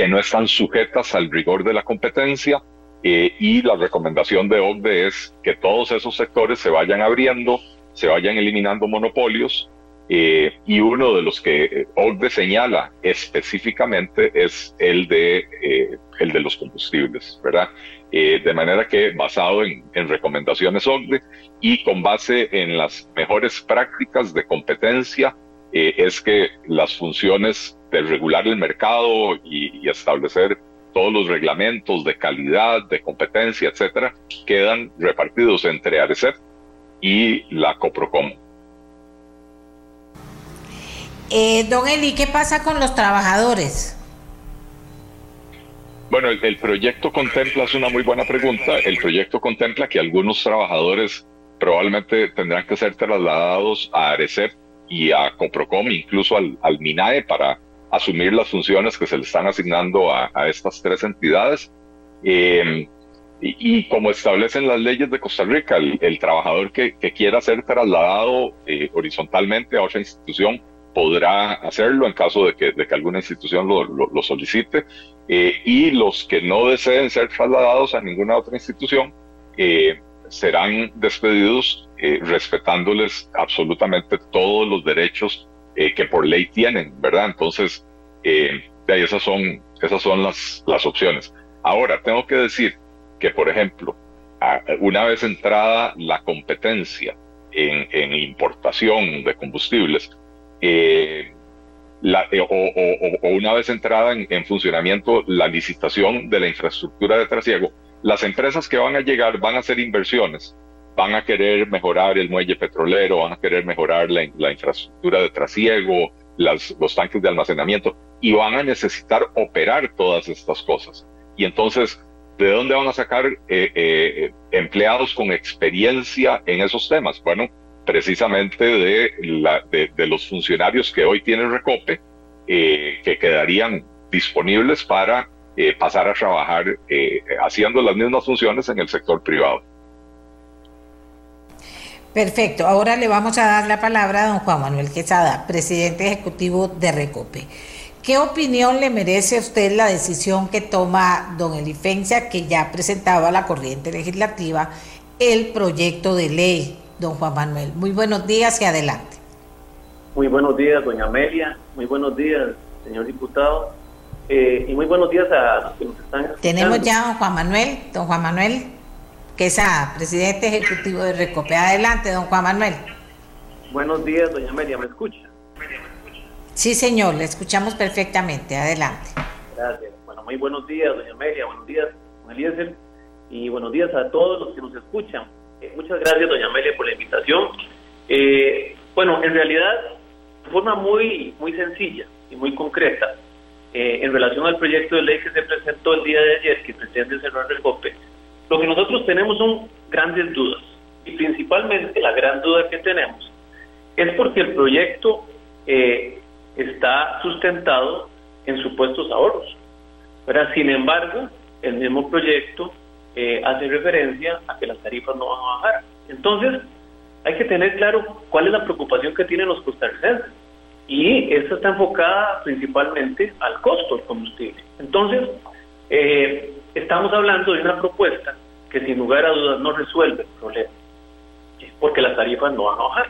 que no están sujetas al rigor de la competencia eh, y la recomendación de OCDE es que todos esos sectores se vayan abriendo, se vayan eliminando monopolios eh, y uno de los que OCDE señala específicamente es el de, eh, el de los combustibles, ¿verdad? de manera que basado en, en recomendaciones OCDE y con base en las mejores prácticas de competencia, es que las funciones de regular el mercado y, establecer todos los reglamentos de calidad, de competencia, etcétera, quedan repartidos entre ARECEP y la COPROCOM. Eh, don Eli, ¿qué pasa con los trabajadores? Bueno, el, el, proyecto contempla, es una muy buena pregunta, el proyecto contempla que algunos trabajadores probablemente tendrán que ser trasladados a ARECEP y a COPROCOM, incluso al, al MINAE para asumir las funciones que se le están asignando a, estas tres entidades. Eh, y, como establecen las leyes de Costa Rica, el, trabajador que, quiera ser trasladado eh, horizontalmente a otra institución podrá hacerlo en caso de que, de que alguna institución lo, lo, solicite. Eh, y los que no deseen ser trasladados a ninguna otra institución serán despedidos respetándoles absolutamente todos los derechos eh, que por ley tienen, ¿verdad? Entonces, eh, esas son, esas son las, las opciones. Ahora, tengo que decir que, por ejemplo, una vez entrada la competencia en, en importación de combustibles, eh, o, una vez entrada en, en, funcionamiento la licitación de la infraestructura de trasiego, las empresas que van a llegar van a hacer inversiones van a querer mejorar el muelle petrolero, van a querer mejorar la, infraestructura de trasiego, las, los tanques de almacenamiento y van a necesitar operar todas estas cosas. Y entonces, ¿de dónde van a sacar eh, eh, empleados con experiencia en esos temas? Bueno, precisamente de, los funcionarios que hoy tiene Recope, eh, que quedarían disponibles para eh, pasar a trabajar eh, haciendo las mismas funciones en el sector privado. Perfecto, ahora le vamos a dar la palabra a don Juan Manuel Quesada, presidente ejecutivo de Recope. ¿Qué opinión le merece a usted la decisión que toma don Elifencia, que ya presentaba a la corriente legislativa el proyecto de ley, don Juan Manuel? Muy buenos días y adelante. Muy buenos días, doña Amelia. Muy buenos días, señor diputado. Eh, y muy buenos días a los que nos están escuchando. Tenemos ya a don Juan Manuel, don Juan Manuel Quesada, presidente ejecutivo de Recope. Adelante, don Juan Manuel. Buenos días, doña Amelia, ¿me escucha? Sí, señor, le escuchamos perfectamente. Adelante. Gracias. Bueno, muy buenos días, doña Amelia. Buenos días, don Eliezer. Y buenos días a todos los que nos escuchan. Eh, muchas gracias, doña Amelia, por la invitación. Eh, bueno, en realidad, de forma muy, muy sencilla y muy concreta, eh, en relación al proyecto de ley que se presentó el día de ayer, que pretende cerrar el COPE, lo que nosotros tenemos son grandes dudas. Y principalmente la gran duda que tenemos es porque el proyecto está sustentado en supuestos ahorros. Pero, sin embargo, el mismo proyecto eh, hace referencia a que las tarifas no van a bajar. Entonces, hay que tener claro cuál es la preocupación que tienen los costarricenses. Y esta está enfocada principalmente al costo del combustible. Entonces, eh, estamos hablando de una propuesta que sin lugar a dudas no resuelve el problema, porque las tarifas no van a bajar.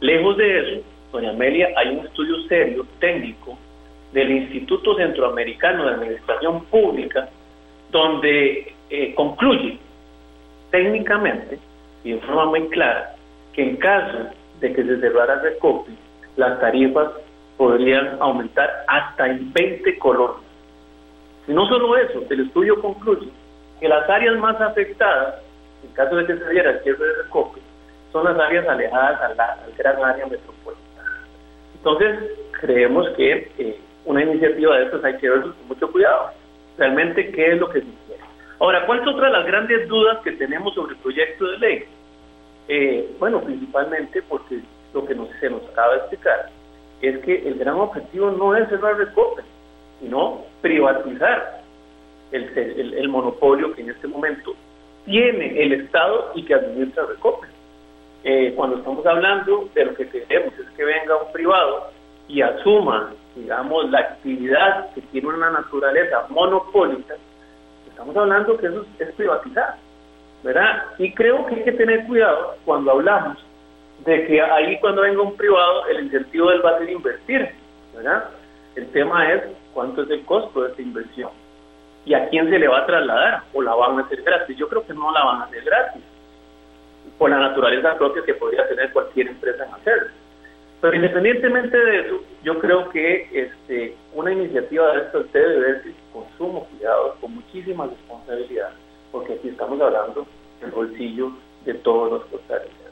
Lejos de eso, doña Amelia, hay un estudio serio, técnico, del Instituto Centroamericano de Administración Pública, donde eh, concluye técnicamente y de forma muy clara que en caso de que se cerrara el recope, las tarifas podrían aumentar hasta en 20 colones. Y no solo eso, el estudio concluye que las áreas más afectadas, en caso de que se diera el cierre de recope, son las áreas alejadas al gran área metropolitana. Entonces, creemos que eh, una iniciativa de estas hay que ver con mucho cuidado. Realmente, ¿qué es lo que se quiere? Ahora, ¿cuál es otra de las grandes dudas que tenemos sobre el proyecto de ley? Eh, bueno, principalmente porque lo que nos, se nos acaba de explicar es que el gran objetivo no es cerrar recope, sino privatizar el, el, monopolio que en este momento tiene el Estado y que administra recope. Eh, cuando estamos hablando de lo que queremos es que venga un privado y asuma, digamos, la actividad que tiene una naturaleza monopólica, estamos hablando que eso es privatizar, ¿verdad? Y creo que hay que tener cuidado cuando hablamos de que ahí cuando venga un privado el incentivo del va a ser invertir, ¿verdad? El tema es cuánto es el costo de esta inversión y a quién se le va a trasladar o la van a hacer gratis. Yo creo que no la van a hacer gratis por la naturaleza propia que podría tener cualquier empresa en hacerlo. Pero independientemente de eso, yo creo que este, una iniciativa de esta debe verse con sumo cuidado, con muchísima responsabilidad, porque aquí estamos hablando del bolsillo de todos los costarricenses.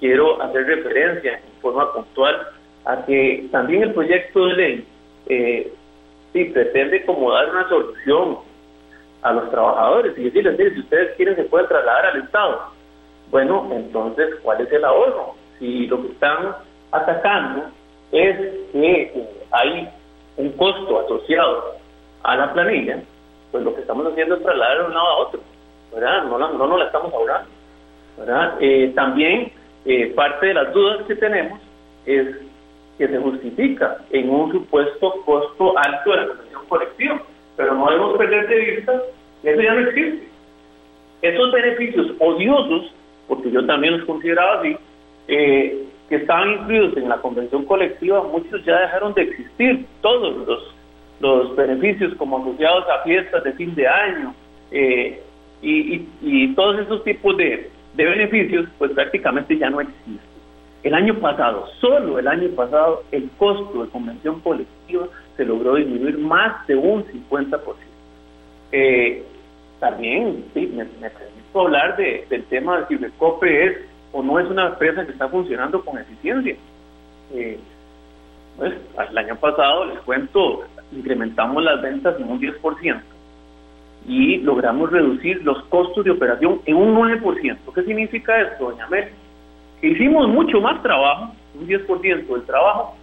Quiero hacer referencia en forma puntual a que también el proyecto de ley eh, sí, pretende como dar una solución a los trabajadores y decirles, si ustedes quieren se pueden trasladar al Estado bueno, entonces, ¿cuál es el ahorro? Si lo que están atacando es que eh, hay un costo asociado a la planilla, pues lo que estamos haciendo es trasladar de un lado a otro, ¿verdad? No, no, nos la estamos ahorrando, ¿verdad? Eh, también eh, parte de las dudas que tenemos es que se justifica en un supuesto costo alto de la convención colectiva, pero no debemos perder de vista que eso ya no existe. Esos beneficios odiosos porque yo también los consideraba así, eh, que estaban incluidos en la convención colectiva, muchos ya dejaron de existir, todos los, los beneficios como asociados a fiestas de fin de año eh, y, y, todos esos tipos de, de beneficios, pues prácticamente ya no existen. El año pasado, solo el año pasado, el costo de convención colectiva se logró disminuir más de un 50%. Eh, también, sí, me, me hablar de, del tema de si Recope es o no es una empresa que está funcionando con eficiencia. Eh, pues, el año pasado, les cuento, incrementamos las ventas en un 10% y logramos reducir los costos de operación en un 9%. ¿Qué significa esto, doña Mel? que hicimos mucho más trabajo, un 10% del trabajo,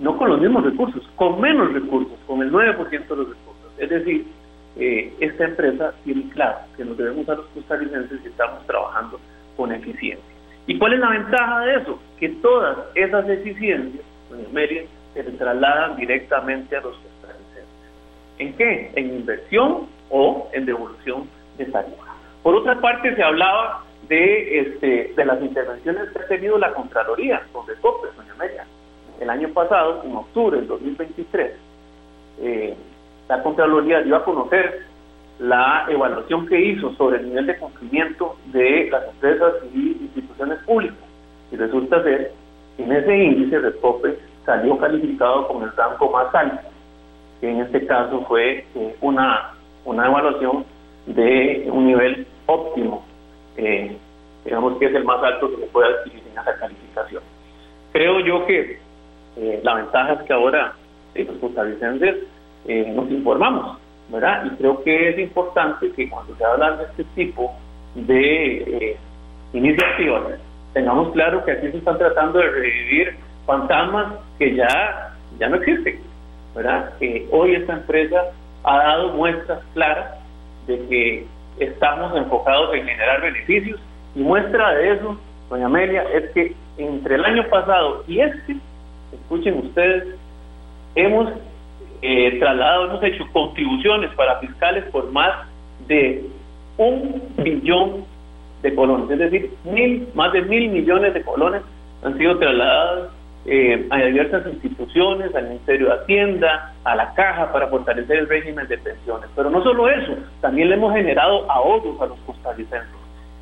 no con los mismos recursos, con menos recursos, con el 9% de los recursos. Es decir, eh, esta empresa tiene claro que nos debemos a los costarricenses y estamos trabajando con eficiencia. ¿Y cuál es la ventaja de eso? Que todas esas eficiencias, Mérida, se trasladan directamente a los costarricenses. ¿En qué? En inversión o en devolución de tarifa. Por otra parte, se hablaba de, este, de las intervenciones que ha tenido la Contraloría con Recope, doña Amelia. El año pasado, en octubre del 2023, eh, la Contraloría dio a conocer la evaluación que hizo sobre el nivel de cumplimiento de las empresas y instituciones públicas. Y resulta ser que en ese índice Recope salió calificado con el rango más alto, que en este caso fue eh, una, una evaluación de un nivel óptimo, eh, digamos que es el más alto que se puede adquirir en esa calificación. Creo yo que eh, la ventaja es que ahora los costarricenses nos informamos, ¿verdad? Y creo que es importante que cuando se habla de este tipo de iniciativas, tengamos claro que aquí se están tratando de revivir fantasmas que ya, ya no existen. ¿verdad? hoy esta empresa ha dado muestras claras de que estamos enfocados en generar beneficios. Y muestra de eso, doña Amelia, es que entre el año pasado y este, escuchen ustedes, hemos eh, trasladado, hemos hecho contribuciones para fiscales por más de un billón de colones, es decir, mil, más de mil millones de colones han sido trasladados eh, a diversas instituciones, al Ministerio de Hacienda, a la Caja para fortalecer el régimen de pensiones. Pero no solo eso, también le hemos generado ahorros a los costarricenses.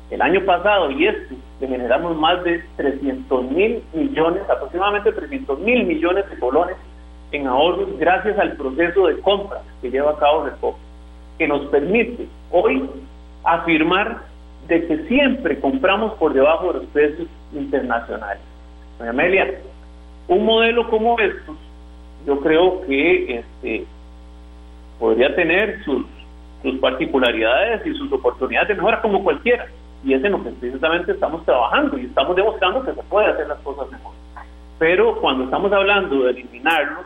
El año pasado y este le generamos más de 300 mil millones, aproximadamente 300 mil millones de colones en ahorros gracias al proceso de compra que lleva a cabo Recope, que nos permite hoy afirmar de que siempre compramos por debajo de los precios internacionales. Doña Amelia, un modelo como estos, yo creo que este, podría tener sus, sus particularidades y sus oportunidades de mejora como cualquiera. Y es en lo que precisamente estamos trabajando y estamos demostrando que se puede hacer las cosas mejor. Pero cuando estamos hablando de eliminarlos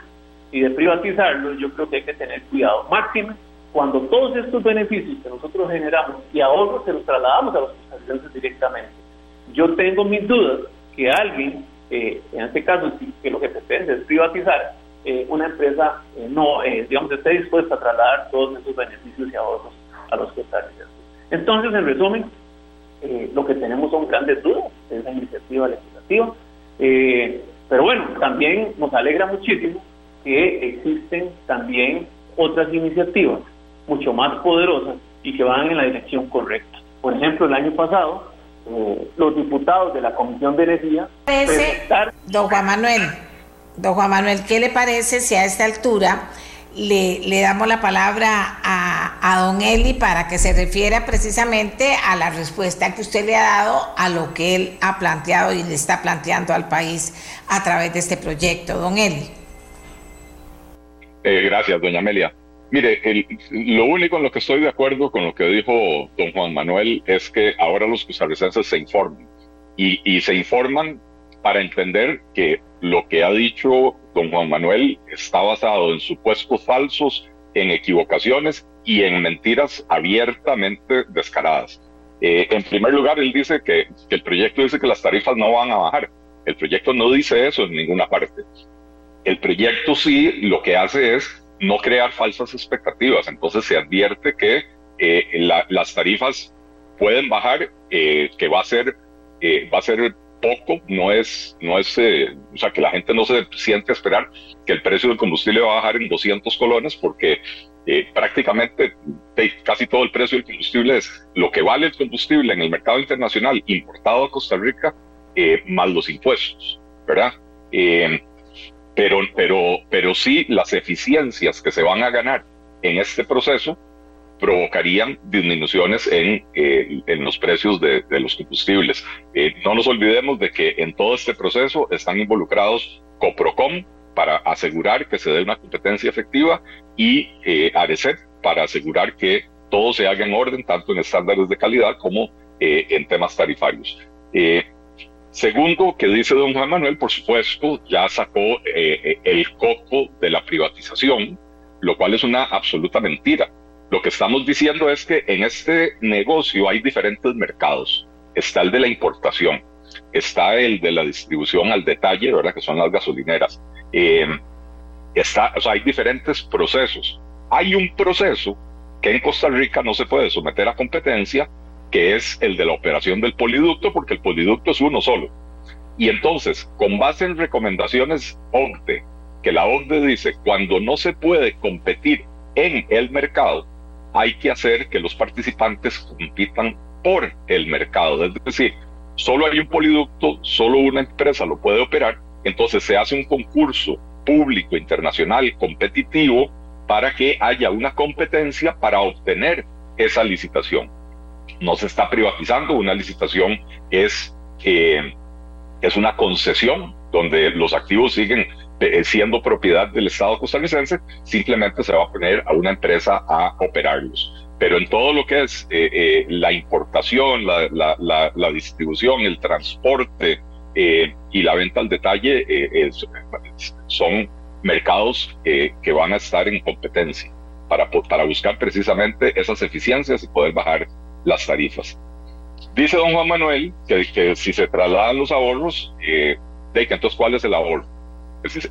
y de privatizarlos, yo creo que hay que tener cuidado máximo cuando todos estos beneficios que nosotros generamos y ahorros se los trasladamos a los costarricenses directamente. Yo tengo mis dudas que alguien eh, en este caso, que lo que pretende es privatizar, eh, una empresa eh, no, digamos, esté dispuesta a trasladar todos esos beneficios y ahorros a los están Entonces, en resumen, lo que tenemos son grandes dudas de esa iniciativa legislativa, pero bueno, también nos alegra muchísimo que existen también otras iniciativas mucho más poderosas y que van en la dirección correcta. Por ejemplo, el año pasado eh, los diputados de la Comisión de Energía. Don Juan Manuel, don Juan Manuel, ¿qué le parece si a esta altura le, le damos la palabra a, a, don Eli para que se refiera precisamente a la respuesta que usted le ha dado a lo que él ha planteado y le está planteando al país a través de este proyecto? Don Eli. Eh, gracias, doña Amelia. Mire, lo único en lo que estoy de acuerdo con lo que dijo don Juan Manuel es que ahora los costarricenses se informan y, se informan para entender que lo que ha dicho don Juan Manuel está basado en supuestos falsos, en equivocaciones y en mentiras abiertamente descaradas. Eh, en primer lugar, él dice que, que el proyecto dice que las tarifas no van a bajar. El proyecto no dice eso en ninguna parte. El proyecto sí lo que hace es no crear falsas expectativas. Entonces se advierte que eh, las tarifas pueden bajar, eh, que va a ser eh, va a ser poco, no es, no es, o sea, que la gente no se siente a esperar que el precio del combustible va a bajar en 200 colones porque prácticamente casi todo el precio del combustible es lo que vale el combustible en el mercado internacional importado a Costa Rica más los impuestos, ¿verdad? Pero, pero, pero sí las eficiencias que se van a ganar en este proceso provocarían disminuciones en, eh, en los precios de, los combustibles. Eh, no nos olvidemos de que en todo este proceso están involucrados Coprocom para asegurar que se dé una competencia efectiva y eh, ARECEP para asegurar que todo se haga en orden, tanto en estándares de calidad como eh, en temas tarifarios. Segundo, que dice don Juan Manuel, por supuesto, ya sacó eh, eh, el coco de la privatización, lo cual es una absoluta mentira. Lo que estamos diciendo es que en este negocio hay diferentes mercados. Está el de la importación, está el de la distribución al detalle, ¿verdad? Que son las gasolineras. Eh, está, o sea, hay diferentes procesos. Hay un proceso que en Costa Rica no se puede someter a competencia, que es el de la operación del poliducto, porque el poliducto es uno solo. Y entonces, con base en recomendaciones OCDE, que la OCDE dice, cuando no se puede competir en el mercado, hay que hacer que los participantes compitan por el mercado. Es decir, solo hay un poliducto, solo una empresa lo puede operar, entonces se hace un concurso público, internacional, competitivo, para que haya una competencia para obtener esa licitación. No se está privatizando, una licitación es, eh, es una concesión donde los activos siguen eh, siendo propiedad del Estado costarricense, simplemente se va a poner a una empresa a operarlos. Pero en todo lo que es eh, la importación, la, la, distribución, el transporte y la venta al detalle, son mercados que van a estar en competencia para, para buscar precisamente esas eficiencias y poder bajar las tarifas. Dice don Juan Manuel que, si se trasladan los ahorros, eh, de que entonces cuál es el ahorro.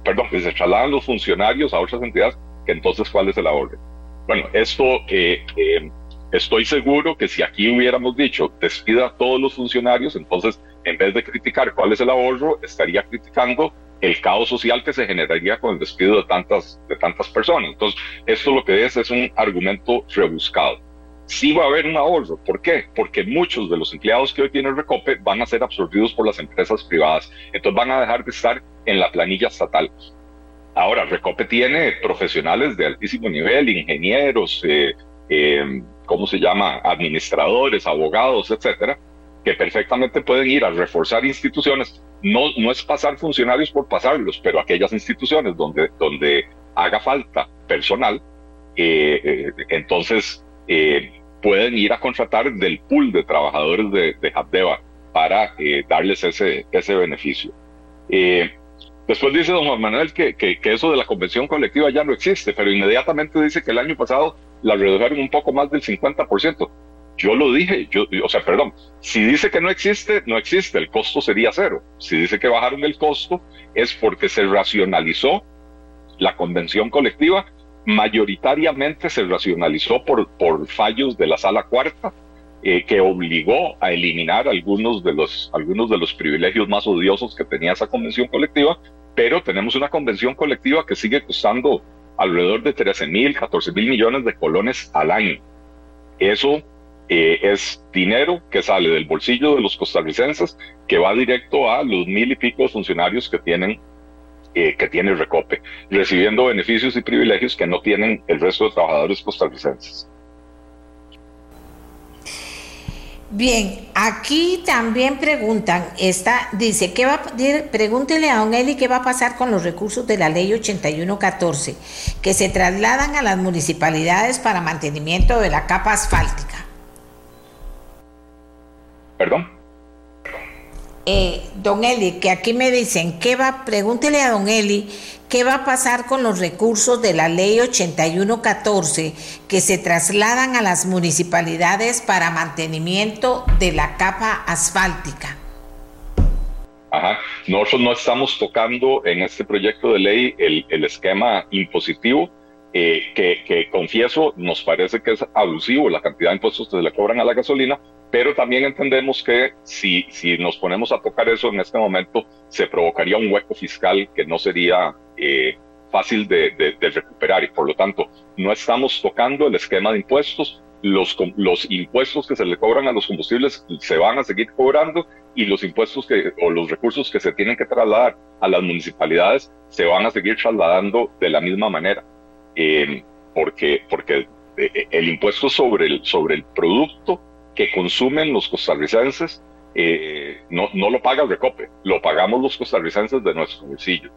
perdón, que se trasladan los funcionarios a otras entidades, que entonces cuál es el ahorro. Bueno, esto eh, eh, estoy seguro que si aquí hubiéramos dicho despida a todos los funcionarios, entonces en vez de criticar cuál es el ahorro, estaría criticando el caos social que se generaría con el despido de tantas, de tantas personas. Entonces, esto lo que es es un argumento rebuscado. Sí va a haber un ahorro. ¿Por qué? Porque muchos de los empleados que hoy tiene Recope van a ser absorbidos por las empresas privadas. Entonces van a dejar de estar en la planilla estatal. Ahora, Recope tiene profesionales de altísimo nivel, ingenieros, eh, eh, ¿cómo se llama? Administradores, abogados, etcétera, que perfectamente pueden ir a reforzar instituciones. No, no es pasar funcionarios por pasarlos, pero aquellas instituciones donde, donde haga falta personal, eh, entonces pueden ir a contratar del pool de trabajadores de, de Habdeba para darles ese, ese beneficio. después dice don Juan Manuel que, que, que eso de la convención colectiva ya no existe, pero inmediatamente dice que el año pasado la redujeron un poco más del 50%. Yo lo dije, yo, o sea, perdón, si dice que no existe, no existe, el costo sería cero. Si dice que bajaron el costo, es porque se racionalizó la convención colectiva, mayoritariamente se racionalizó por, por fallos de la sala cuarta, eh, que obligó a eliminar algunos de, los, algunos de los privilegios más odiosos que tenía esa convención colectiva, pero tenemos una convención colectiva que sigue costando alrededor de 13 mil, 14 mil millones de colones al año. Eso eh, es dinero que sale del bolsillo de los costarricenses que va directo a los mil y pico funcionarios que tienen eh, que tiene Recope, recibiendo beneficios y privilegios que no tienen el resto de trabajadores costarricenses. Bien, aquí también preguntan, esta dice, ¿qué va, pregúntele a don Eli qué va a pasar con los recursos de la ley 8114 que se trasladan a las municipalidades para mantenimiento de la capa asfáltica. Perdón. Eh, don Eli, que aquí me dicen, ¿qué va? Pregúntele a don Eli qué va a pasar con los recursos de la ley 8114 que se trasladan a las municipalidades para mantenimiento de la capa asfáltica. Ajá. Nosotros no estamos tocando en este proyecto de ley el, esquema impositivo eh, que, que, confieso nos parece que es abusivo la cantidad de impuestos que se le cobran a la gasolina, pero también entendemos que si, si nos ponemos a tocar eso en este momento, se provocaría un hueco fiscal que no sería eh, fácil de, recuperar y por lo tanto no estamos tocando el esquema de impuestos. Los, los impuestos que se le cobran a los combustibles se van a seguir cobrando y los impuestos que, o los recursos que se tienen que trasladar a las municipalidades se van a seguir trasladando de la misma manera. Eh, porque, porque eh, el impuesto sobre el, sobre el producto que consumen los costarricenses eh, no, no lo paga el Recope, lo pagamos los costarricenses de nuestro bolsillo.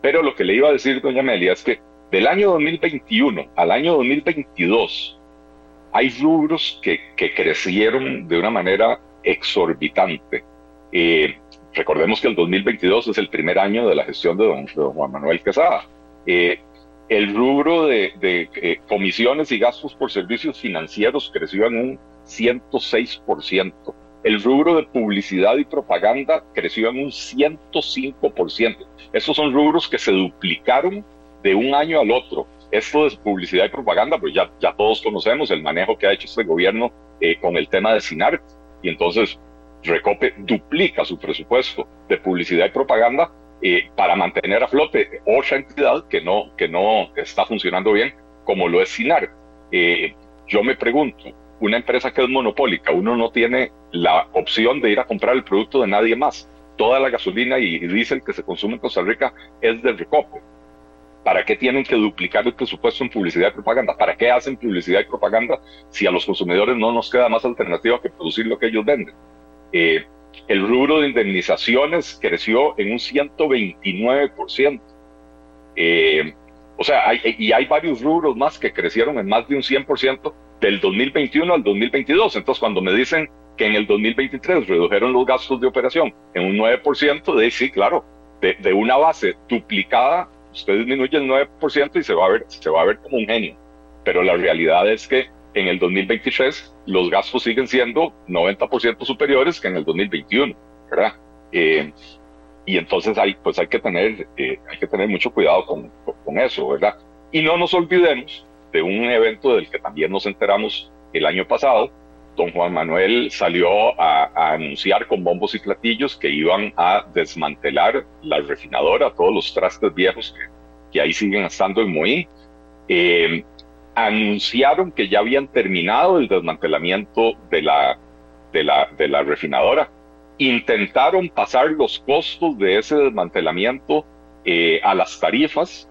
pero lo que le iba a decir, doña Amelia, es que del año 2021 al año 2022 hay rubros que, que crecieron de una manera exorbitante. Eh, recordemos que el 2022 es el primer año de la gestión de don, Juan Manuel Quesada. Eh, el rubro de, de comisiones y gastos por servicios financieros creció en un 106%. El rubro de publicidad y propaganda creció en un 105%. Estos son rubros que se duplicaron de un año al otro. Esto de publicidad y propaganda, pues ya, ya todos conocemos el manejo que ha hecho este gobierno eh, con el tema de SINAR. Y entonces Recope duplica su presupuesto de publicidad y propaganda eh, para mantener a flote otra entidad que no, que no está funcionando bien, como lo es SINAR. Eh, yo me pregunto, una empresa que es monopólica, uno no tiene la opción de ir a comprar el producto de nadie más. Toda la gasolina y diésel que se consume en Costa Rica es de Recope. ¿Para qué tienen que duplicar el presupuesto en publicidad y propaganda? ¿Para qué hacen publicidad y propaganda si a los consumidores no nos queda más alternativa que producir lo que ellos venden? Eh, el rubro de indemnizaciones creció en un 129%. Eh, o sea, hay, y hay varios rubros más que crecieron en más de un 100% del 2021 al 2022. Entonces, cuando me dicen que en el 2023 redujeron los gastos de operación en un 9%, de sí, claro, de, de una base duplicada, usted disminuye el 9% y se va, a ver, se va a ver como un genio. Pero la realidad es que en el 2023 los gastos siguen siendo 90% superiores que en el 2021, ¿verdad? Eh, y entonces hay, pues hay que tener, eh, hay que tener mucho cuidado con, con, eso, ¿verdad? Y no nos olvidemos de un evento del que también nos enteramos el año pasado. Don Juan Manuel salió a, anunciar con bombos y platillos que iban a desmantelar la refinadora, todos los trastes viejos que, que ahí siguen estando en Moí. Eh, anunciaron que ya habían terminado el desmantelamiento de la, de la, de refinadora intentaron pasar los costos de ese desmantelamiento eh, a las tarifas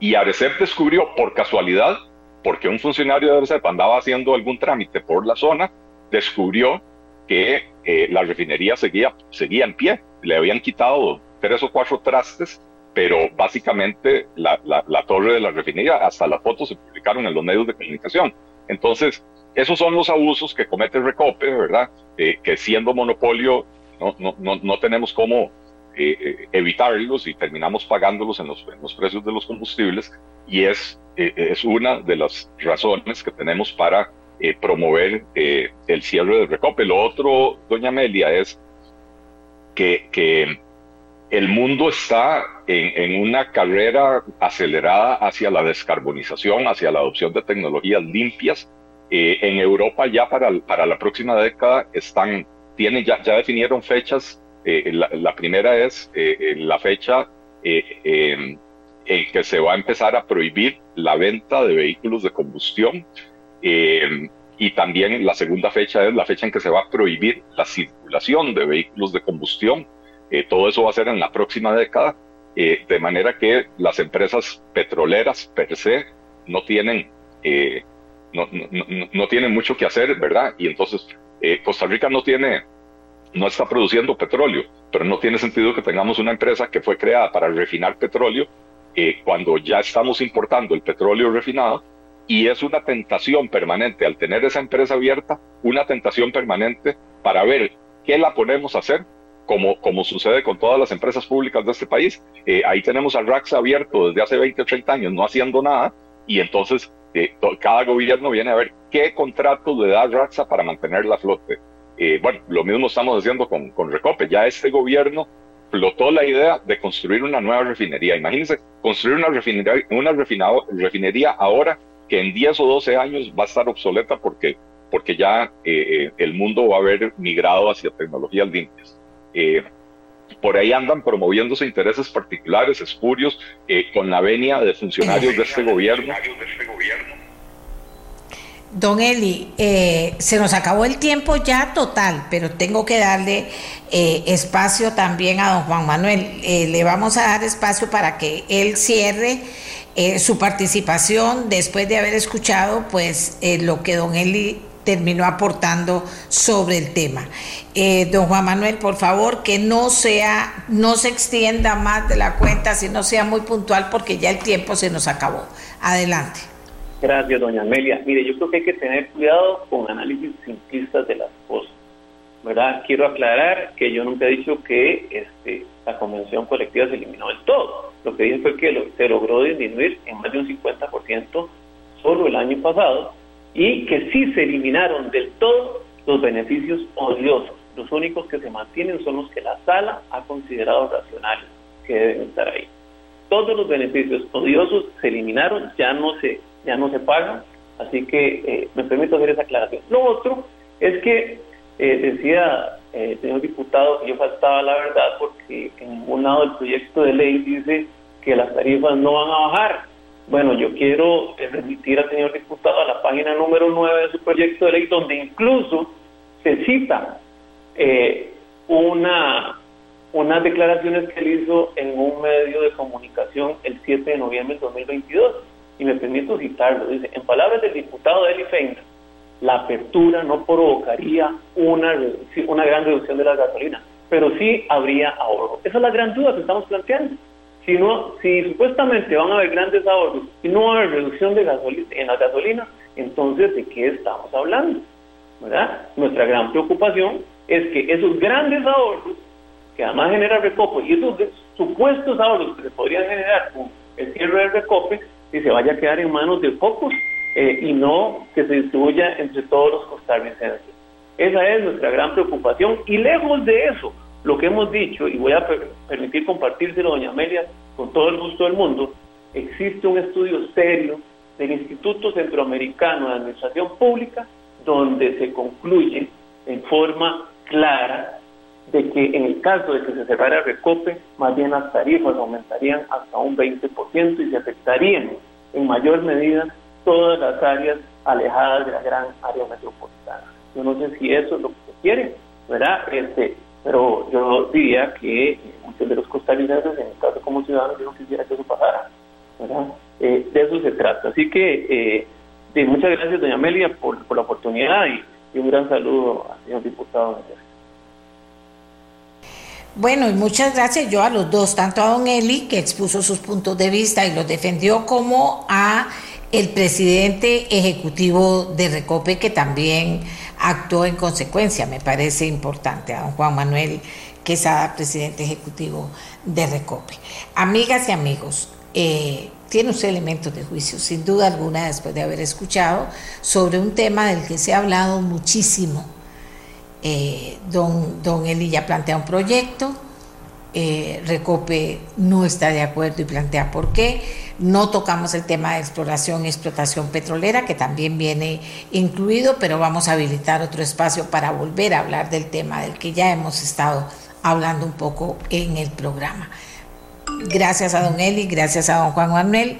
y Arecep descubrió por casualidad, porque un funcionario de Arecep andaba haciendo algún trámite por la zona, descubrió que eh, la refinería seguía en pie. Le habían quitado tres o cuatro trastes, pero básicamente la, la, torre de la refinería, hasta las fotos se publicaron en los medios de comunicación. Entonces, esos son los abusos que comete Recope, ¿verdad? Eh, que siendo monopolio no, no, no, no tenemos cómo eh, eh, evitarlos y terminamos pagándolos en los, en los, precios de los combustibles y es, es una de las razones que tenemos para promover el cierre de Recope. Lo otro, doña Amelia, es que, que el mundo está en, una carrera acelerada hacia la descarbonización, hacia la adopción de tecnologías limpias eh, en Europa ya para, la próxima década están, tienen, ya, ya definieron fechas. Eh, la, primera es eh, la fecha em, en que se va a empezar a prohibir la venta de vehículos de combustión. Em, y también la segunda fecha es la fecha en que se va a prohibir la circulación de vehículos de combustión. Todo eso va a ser en la próxima década, de manera que las empresas petroleras per se no tienen no, no, no, tienen mucho que hacer, ¿verdad? Y entonces eh, Costa Rica no tiene, no está produciendo petróleo, pero no tiene sentido que tengamos una empresa que fue creada para refinar petróleo eh, cuando ya estamos importando el petróleo refinado y es una tentación permanente, al tener esa empresa abierta, una tentación permanente para ver qué la ponemos a hacer, como, como sucede con todas las empresas públicas de este país. Eh, ahí tenemos al RAX abierto desde hace 20 o 30 años, no haciendo nada, y entonces eh, cada gobierno viene a ver qué contrato le da Raxa para mantener la flote. Eh, bueno, lo mismo estamos haciendo con, con Recope. Ya este gobierno flotó la idea de construir una nueva refinería. Imagínense, construir una refinería, una refinado, refinería ahora que en 10 o 12 años va a estar obsoleta porque, porque ya eh, el mundo va a haber migrado hacia tecnologías limpias por ahí andan promoviéndose intereses particulares, espurios, eh, con la venia de funcionarios de este gobierno. Don Eli, eh, se nos acabó el tiempo ya total, pero tengo que darle eh, espacio también a don Juan Manuel. le vamos a dar espacio para que él cierre su participación después de haber escuchado pues lo que don Eli terminó aportando sobre el tema. Eh, don Juan Manuel, por favor, que no sea, no se extienda más de la cuenta, sino sea muy puntual porque ya el tiempo se nos acabó. Adelante. Gracias, doña Amelia. Mire, yo creo que hay que tener cuidado con análisis simplistas de las cosas. ¿verdad? Quiero aclarar que yo nunca he dicho que este, la convención colectiva se eliminó del todo. Lo que dije fue que se logró disminuir en más de un 50% solo el año pasado y que sí se eliminaron del todo los beneficios odiosos. Los únicos que se mantienen son los que la sala ha considerado racionales, que deben estar ahí. Todos los beneficios odiosos se eliminaron, ya no se, ya no se pagan, así que eh, me permito hacer esa aclaración. Lo otro es que eh, decía eh, señor diputado que yo faltaba la verdad porque en ningún lado del proyecto de ley dice que las tarifas no van a bajar. Bueno, yo quiero remitir al señor diputado a la página número 9 de su proyecto de ley, donde incluso se cita eh, una, unas declaraciones que él hizo en un medio de comunicación el 7 de noviembre del 2022. Y me permito citarlo. Dice, en palabras del diputado Eli la apertura no provocaría una, una gran reducción de la gasolina, pero sí habría ahorro. Esa es la gran duda que estamos planteando. Si, no, si supuestamente van a haber grandes ahorros y no va a haber reducción de gasolina, en la gasolina, entonces ¿de qué estamos hablando? ¿verdad? Nuestra gran preocupación es que esos grandes ahorros, que además generan recope, y esos supuestos ahorros que se podrían generar con el cierre del recope, y se vaya a quedar en manos de pocos eh, y no que se distribuya entre todos los costarricenses. Esa es nuestra gran preocupación y lejos de eso, lo que hemos dicho, y voy a permitir compartírselo, doña Amelia, con todo el gusto del mundo, existe un estudio serio del Instituto Centroamericano de Administración Pública donde se concluye en forma clara de que en el caso de que se cerrara recope, más bien las tarifas aumentarían hasta un 20% y se afectarían en mayor medida todas las áreas alejadas de la gran área metropolitana. Yo no sé si eso es lo que se quiere, ¿verdad? Este, pero yo diría que muchos de los costarricenses, en el caso como ciudadanos, yo no quisiera que eso pasara. Eh, de eso se trata. Así que eh, muchas gracias, doña Amelia, por, la oportunidad y, un gran saludo al señor diputado. Bueno, y muchas gracias yo a los dos, tanto a don Eli, que expuso sus puntos de vista y los defendió, como a el presidente ejecutivo de Recope, que también actuó en consecuencia, me parece importante, a don Juan Manuel Quesada, presidente ejecutivo de Recope. Amigas y amigos, eh, tiene usted elementos de juicio, sin duda alguna, después de haber escuchado sobre un tema del que se ha hablado muchísimo. Eh, don, don Eli ya plantea un proyecto, eh, Recope no está de acuerdo y plantea por qué. No tocamos el tema de exploración y explotación petrolera, que también viene incluido, pero vamos a habilitar otro espacio para volver a hablar del tema del que ya hemos estado hablando un poco en el programa gracias a don Eli, gracias a don Juan Manuel,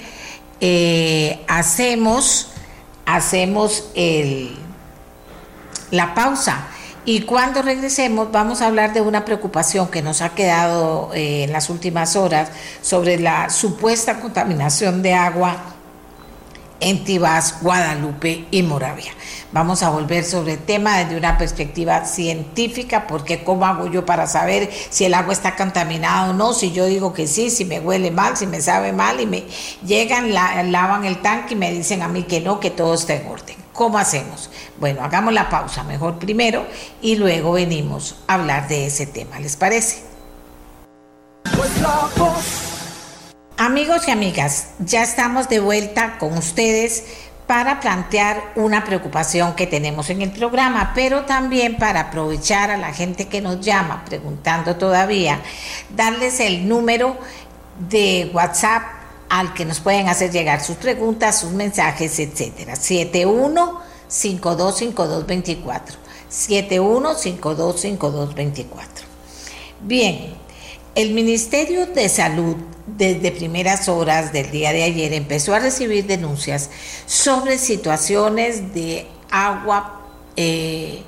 eh, hacemos, hacemos el, la pausa. Y cuando regresemos vamos a hablar de una preocupación que nos ha quedado eh, en las últimas horas sobre la supuesta contaminación de agua en Tibás, Guadalupe y Moravia. Vamos a volver sobre el tema desde una perspectiva científica, porque cómo hago yo para saber si el agua está contaminada o no, si yo digo que sí, si me huele mal, si me sabe mal y me llegan, lavan el tanque y me dicen a mí que no, que todo está en orden. ¿Cómo hacemos? Bueno, hagamos la pausa mejor primero y luego venimos a hablar de ese tema. ¿Les parece? Amigos y amigas, ya estamos de vuelta con ustedes para plantear una preocupación que tenemos en el programa, pero también para aprovechar a la gente que nos llama preguntando todavía, darles el número de WhatsApp al que nos pueden hacer llegar sus preguntas, sus mensajes, etcétera. 71 525224. 71525224. Bien, el Ministerio de Salud desde primeras horas del día de ayer empezó a recibir denuncias sobre situaciones de agua, eh,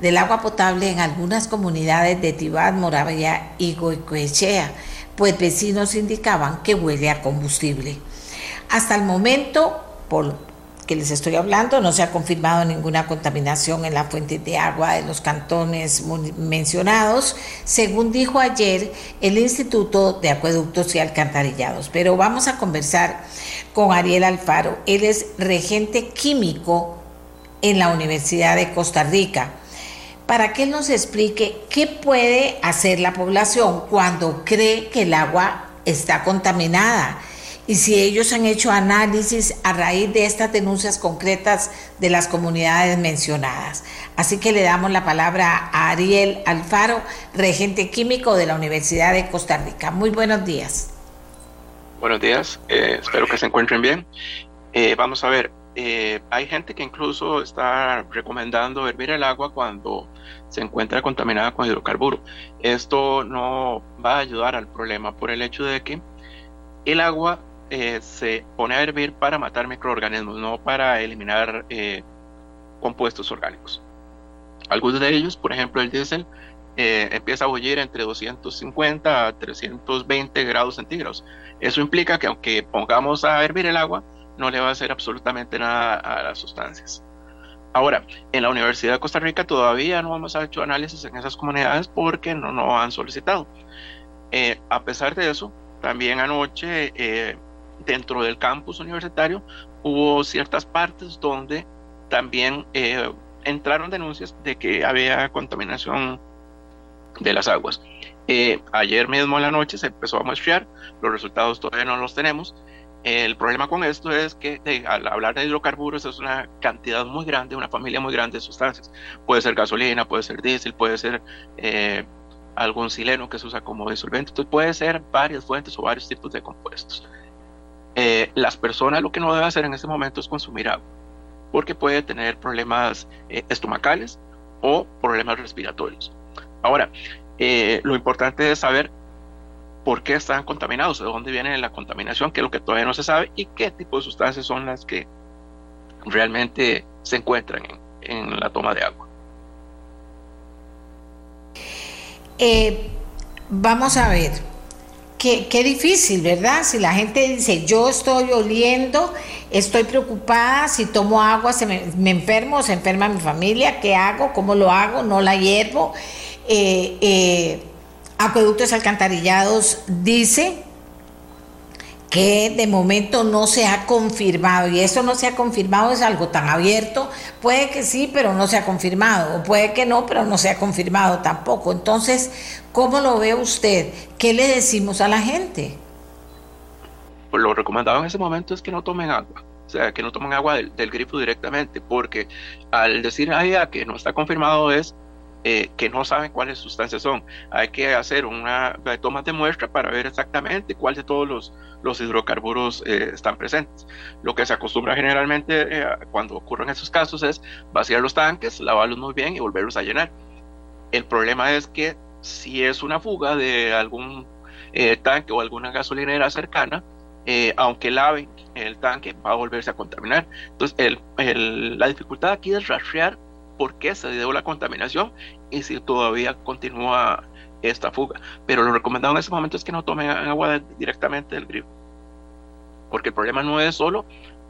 del agua potable en algunas comunidades de Tibás, Moravia y Goicoechea, pues vecinos indicaban que huele a combustible. Hasta el momento, por que les estoy hablando, no se ha confirmado ninguna contaminación en la fuente de agua de los cantones mencionados, según dijo ayer el Instituto de Acueductos y Alcantarillados. Pero vamos a conversar con Ariel Alfaro. Él es regente químico en la Universidad de Costa Rica para que nos explique qué puede hacer la población cuando cree que el agua está contaminada y si ellos han hecho análisis a raíz de estas denuncias concretas de las comunidades mencionadas. Así que le damos la palabra a Ariel Alfaro, regente químico de la Universidad de Costa Rica. Muy buenos días. Buenos días, eh, espero que se encuentren bien. Eh, vamos a ver, eh, hay gente que incluso está recomendando hervir el agua cuando se encuentra contaminada con hidrocarburo. Esto no va a ayudar al problema por el hecho de que el agua se pone a hervir para matar microorganismos, no para eliminar compuestos orgánicos. Algunos de ellos, por ejemplo el diésel, eh, empieza a bullir entre 250 a 320 grados centígrados. Eso implica que aunque pongamos a hervir el agua, no le va a hacer absolutamente nada a las sustancias. Ahora, en la Universidad de Costa Rica todavía no hemos hecho análisis en esas comunidades porque no nos han solicitado. Eh, a pesar de eso, también anoche eh, dentro del campus universitario hubo ciertas partes donde también entraron denuncias de que había contaminación de las aguas. Eh, ayer mismo en la noche se empezó a muestrear, los resultados todavía no los tenemos. El problema con esto es que al hablar de hidrocarburos es una cantidad muy grande, una familia muy grande de sustancias. Puede ser gasolina, puede ser diésel, puede ser eh, algún sileno que se usa como disolvente. Entonces puede ser varias fuentes o varios tipos de compuestos. Eh, las personas lo que no deben hacer en este momento es consumir agua, porque puede tener problemas estomacales o problemas respiratorios. Ahora, eh, lo importante es saber por qué están contaminados, de dónde viene la contaminación, que es lo que todavía no se sabe, y qué tipo de sustancias son las que realmente se encuentran en, la toma de agua. Eh, vamos a ver, qué, difícil, ¿verdad? Si la gente dice, yo estoy oliendo, estoy preocupada, si tomo agua se me, me enfermo, se enferma mi familia, ¿qué hago? ¿Cómo lo hago? ¿No la hiervo? Eh, eh, Acueductos Alcantarillados dice que de momento no se ha confirmado, y eso no se ha confirmado, es algo tan abierto, puede que sí, pero no se ha confirmado, o puede que no, pero no se ha confirmado tampoco. Entonces, ¿cómo lo ve usted? ¿Qué le decimos a la gente? Pues lo recomendado en ese momento es que no tomen agua. O sea, que no tomen agua del, grifo directamente, porque al decir allá que no está confirmado es eh, que no saben cuáles sustancias son. Hay que hacer una toma de muestra para ver exactamente cuál de todos los, los hidrocarburos eh, están presentes. Lo que se acostumbra generalmente eh, cuando ocurren esos casos es vaciar los tanques, lavarlos muy bien y volverlos a llenar. El problema es que si es una fuga de algún tanque o alguna gasolinera cercana, aunque laven el tanque, va a volverse a contaminar. Entonces, la dificultad aquí es rastrear por qué se dio la contaminación y si todavía continúa esta fuga. Pero lo recomendado en ese momento es que no tomen agua directamente del grifo, porque el problema no es solo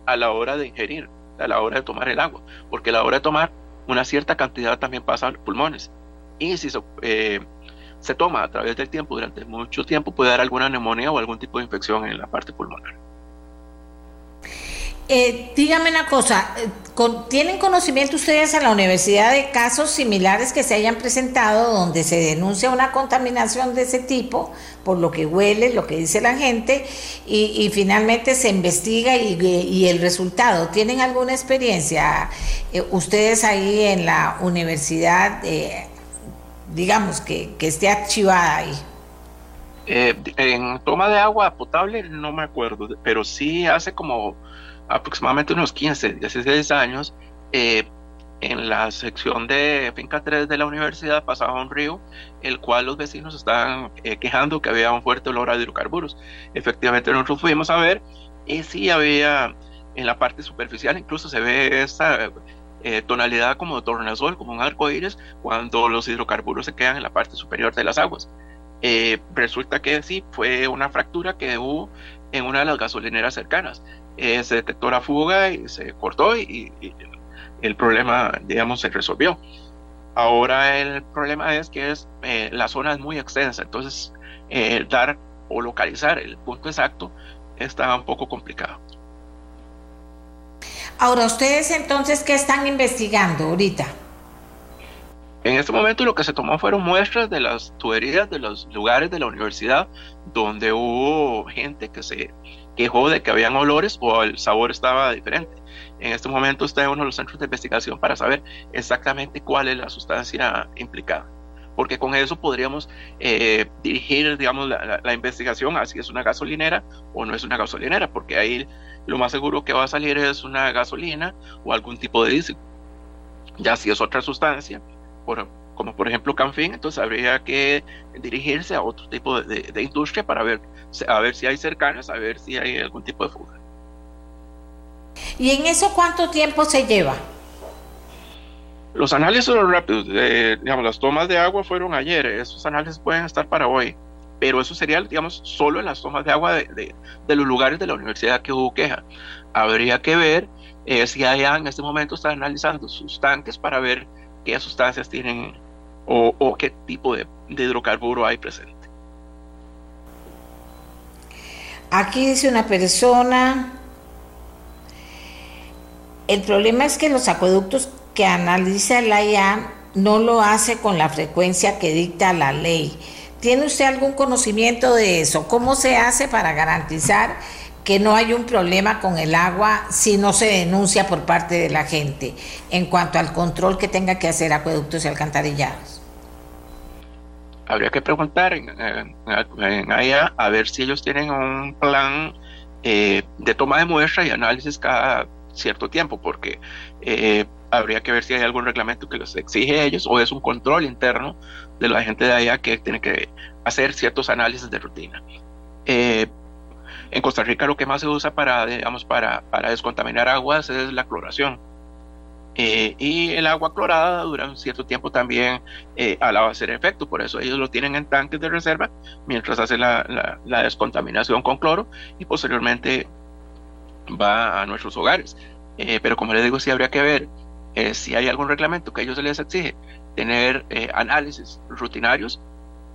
a la hora de ingerir, a la hora de tomar el agua, porque a la hora de tomar una cierta cantidad también pasa a los pulmones. Y si se, eh, se toma a través del tiempo, durante mucho tiempo, puede dar alguna neumonía o algún tipo de infección en la parte pulmonar. Eh, dígame una cosa, eh, ¿tienen conocimiento ustedes en la universidad de casos similares que se hayan presentado donde se denuncia una contaminación de ese tipo, por lo que huele, lo que dice la gente, y, finalmente se investiga y, el resultado? ¿Tienen alguna experiencia eh, ustedes ahí en la universidad, digamos, que, que esté archivada ahí? en toma de agua potable no me acuerdo, pero sí hace como aproximadamente unos 15, 16 años, eh, en la sección de Finca 3 de la universidad pasaba un río, el cual los vecinos estaban eh, quejando que había un fuerte olor a hidrocarburos. Efectivamente nosotros fuimos a ver y sí había en la parte superficial, incluso se ve esa eh, tonalidad como de tornasol, como un arco iris, cuando los hidrocarburos se quedan en la parte superior de las aguas. resulta que sí, fue una fractura que hubo en una de las gasolineras cercanas. Eh, se detectó la fuga y se cortó y, el problema, digamos, se resolvió. Ahora el problema es que es, eh, la zona es muy extensa, entonces eh, dar o localizar el punto exacto está un poco complicado. Ahora, ¿ustedes entonces qué están investigando ahorita? En este momento lo que se tomó fueron muestras de las tuberías de los lugares de la universidad donde hubo gente que se quejó de que habían olores o el sabor estaba diferente. En este momento está en uno de los centros de investigación para saber exactamente cuál es la sustancia implicada porque con eso podríamos eh, dirigir, digamos, la, la, investigación a si es una gasolinera o no es una gasolinera, porque ahí lo más seguro que va a salir es una gasolina o algún tipo de diésel. Ya si es otra sustancia, por, como por ejemplo Canfin, entonces habría que dirigirse a otro tipo de, de, industria para ver, a ver si hay cercanas, a ver si hay algún tipo de fuga. ¿Y en eso cuánto tiempo se lleva? Los análisis son rápidos, eh, digamos, las tomas de agua fueron ayer, esos análisis pueden estar para hoy, pero eso sería, digamos, solo en las tomas de agua de, de, de los lugares de la universidad que hubo queja. Habría que ver eh, si allá en este momento están analizando sus tanques para ver qué sustancias tienen o, qué tipo de, de hidrocarburo hay presente. Aquí dice una persona, el problema es que los acueductos que analiza el AIA no lo hace con la frecuencia que dicta la ley. ¿Tiene usted algún conocimiento de eso? ¿Cómo se hace para garantizar que no hay un problema con el agua si no se denuncia por parte de la gente en cuanto al control que tenga que hacer acueductos y alcantarillados? Habría que preguntar en, en, AIA a ver si ellos tienen un plan eh, de toma de muestra y análisis cada cierto tiempo, porque eh, habría que ver si hay algún reglamento que los exige a ellos o es un control interno de la gente de allá que tiene que hacer ciertos análisis de rutina. Eh, en Costa Rica lo que más se usa para, digamos, para, para descontaminar aguas es la cloración. Eh, y el agua clorada dura un cierto tiempo también eh, a la hacer efecto, por eso ellos lo tienen en tanques de reserva mientras hacen la, la, descontaminación con cloro y posteriormente va a nuestros hogares. Eh, pero como les digo, sí habría que ver eh, si hay algún reglamento que ellos se les exige tener eh, análisis rutinarios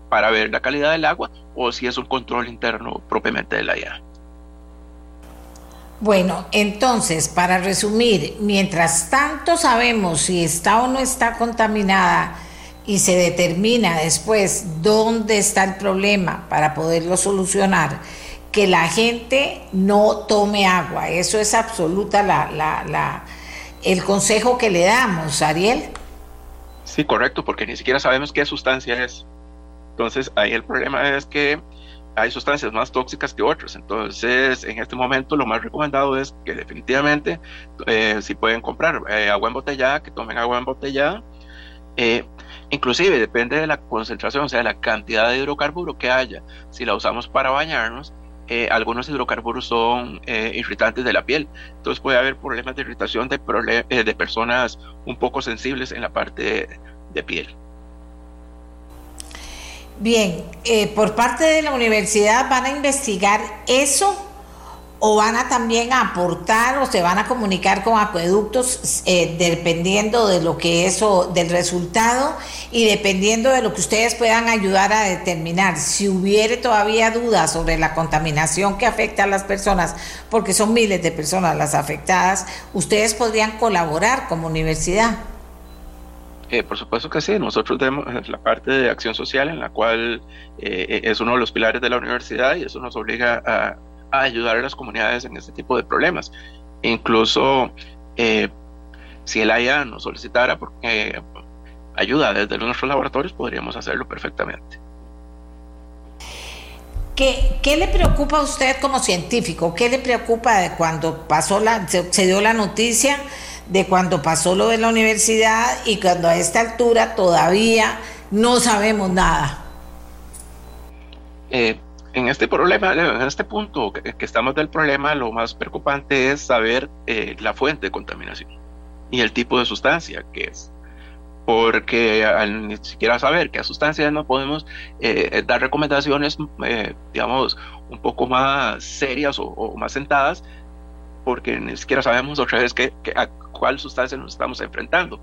para ver la calidad del agua o si es un control interno propiamente de la IA. Bueno, entonces, para resumir, mientras tanto sabemos si está o no está contaminada y se determina después dónde está el problema para poderlo solucionar, que la gente no tome agua. Eso es absoluta la, la, la, el consejo que le damos, Ariel. Sí, correcto, porque ni siquiera sabemos qué sustancia es. Entonces, ahí el problema es que hay sustancias más tóxicas que otras. Entonces, en este momento lo más recomendado es que definitivamente, eh, si pueden comprar eh, agua embotellada, que tomen agua embotellada. Eh, inclusive depende de la concentración, o sea, la cantidad de hidrocarburo que haya. Si la usamos para bañarnos, eh, algunos hidrocarburos son eh, irritantes de la piel. Entonces puede haber problemas de irritación de, eh, de personas un poco sensibles en la parte de, de piel. Bien, eh, por parte de la universidad van a investigar eso o van a también aportar o se van a comunicar con acueductos eh, dependiendo de lo que eso, del resultado y dependiendo de lo que ustedes puedan ayudar a determinar. Si hubiere todavía dudas sobre la contaminación que afecta a las personas, porque son miles de personas las afectadas, ustedes podrían colaborar como universidad. Eh, por supuesto que sí, nosotros tenemos la parte de acción social en la cual eh, es uno de los pilares de la universidad y eso nos obliga a, ayudar a las comunidades en este tipo de problemas. Incluso eh, si el AIA nos solicitara eh, ayuda desde nuestros laboratorios, podríamos hacerlo perfectamente. ¿Qué, ¿Qué, le preocupa a usted como científico? ¿Qué le preocupa de cuando pasó la, se, se, dio la noticia de cuando pasó lo de la universidad y cuando a esta altura todavía no sabemos nada? Eh, en este problema, en este punto que, que, estamos del problema, lo más preocupante es saber eh, la fuente de contaminación y el tipo de sustancia que es. Porque al ni siquiera saber qué sustancias no podemos eh, dar recomendaciones, eh, digamos, un poco más serias o, o, más sentadas, porque ni siquiera sabemos otra vez que, a cuál sustancia nos estamos enfrentando.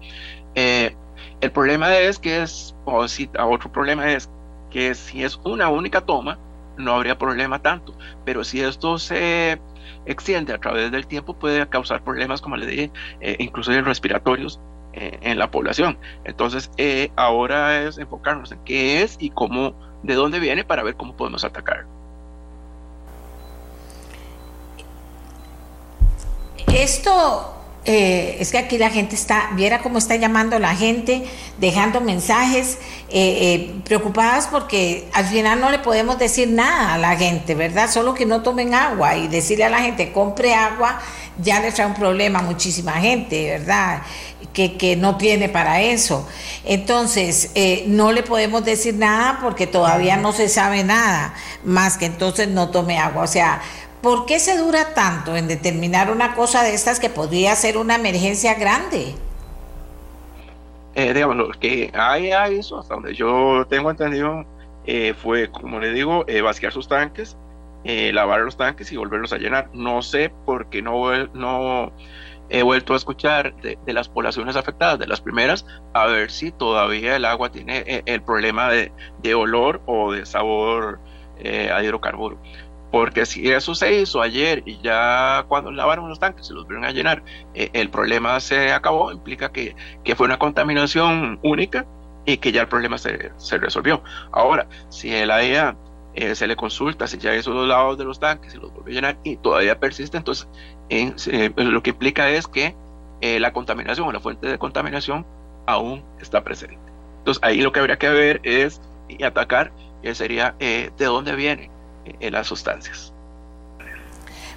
Eh, el problema es que es, o si, otro problema es que si es una única toma, no habría problema tanto. Pero si esto se extiende a través del tiempo, puede causar problemas, como le dije, eh, incluso respiratorios, en la población. Entonces, ahora es enfocarnos en qué es y cómo, de dónde viene para ver cómo podemos atacar. Esto eh, es que aquí la gente está, viera cómo está llamando la gente, dejando mensajes, eh, eh, preocupadas porque al final no le podemos decir nada a la gente, ¿verdad? Solo que no tomen agua y decirle a la gente, compre agua, ya le trae un problema a muchísima gente, ¿verdad? Que, que no tiene para eso. Entonces, no le podemos decir nada porque todavía no se sabe nada, más que entonces no tome agua. O sea, ¿Por qué se dura tanto en determinar una cosa de estas que podría ser una emergencia grande? Eh, digamos, lo que hay a eso, hasta donde yo tengo entendido, eh, fue, como le digo, eh, vaciar sus tanques, eh, lavar los tanques y volverlos a llenar. No sé por qué no, no he vuelto a escuchar de, las poblaciones afectadas, de las primeras, a ver si todavía el agua tiene el problema de, de olor o de sabor a hidrocarburo. Porque si eso se hizo ayer y ya cuando lavaron los tanques se los vieron a llenar, eh, el problema se acabó, implica que, que, fue una contaminación única y que ya el problema se, se resolvió. Ahora, si el AEA eh, se le consulta si ya hizo los lavados de los tanques y los volvió a llenar y todavía persiste, entonces eh, lo que implica es que la contaminación o la fuente de contaminación aún está presente. Entonces ahí lo que habría que ver es y atacar sería de dónde viene en las sustancias.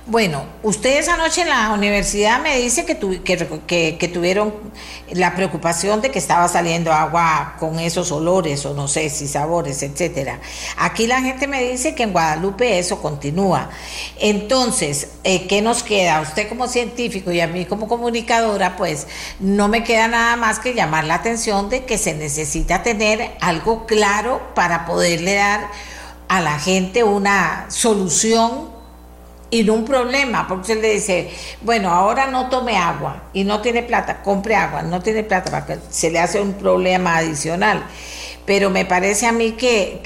Bueno, ustedes anoche en la universidad me dice que, que, tuvieron la preocupación de que estaba saliendo agua con esos olores o no sé si sabores, etcétera. Aquí la gente me dice que en Guadalupe eso continúa. Entonces, eh, ¿qué nos queda? Usted como científico y a mí como comunicadora, pues no me queda nada más que llamar la atención de que se necesita tener algo claro para poderle dar a la gente una solución y no un problema, porque usted le dice, bueno, ahora no tome agua y no tiene plata, compre agua, no tiene plata, para se le hace un problema adicional. Pero me parece a mí que,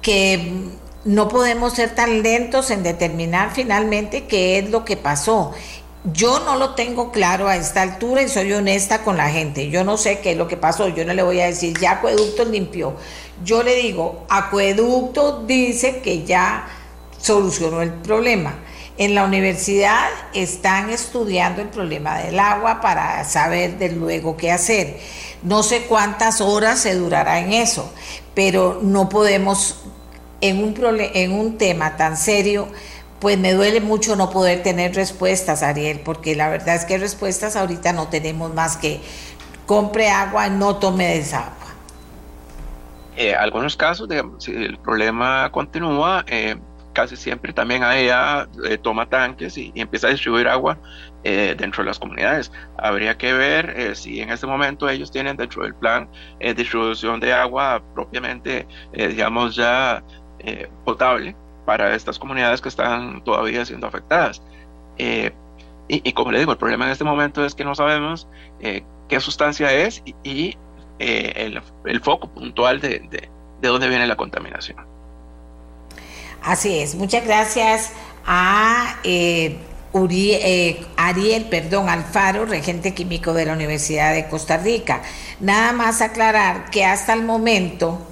que no podemos ser tan lentos en determinar finalmente qué es lo que pasó. Yo no lo tengo claro a esta altura y soy honesta con la gente. Yo no sé qué es lo que pasó. Yo no le voy a decir, ya Acueducto limpió. Yo le digo, Acueducto dice que ya solucionó el problema. En la universidad están estudiando el problema del agua para saber de luego qué hacer. No sé cuántas horas se durará en eso, pero no podemos, en un, en un tema tan serio, pues me duele mucho no poder tener respuestas, Ariel, porque la verdad es que respuestas ahorita no tenemos más que compre agua, no tome desagua. Eh, algunos casos, digamos, si el problema continúa, eh, casi siempre también ella eh, toma tanques y, empieza a distribuir agua eh, dentro de las comunidades. Habría que ver si en este momento ellos tienen dentro del plan distribución de agua propiamente, digamos, ya potable para estas comunidades que están todavía siendo afectadas. Y, como le digo, el problema en este momento es que no sabemos qué sustancia es y eh, el, foco puntual de, de, dónde viene la contaminación. Así es, muchas gracias a eh, eh, Ariel perdón, Alfaro, regente químico de la Universidad de Costa Rica. Nada más aclarar que hasta el momento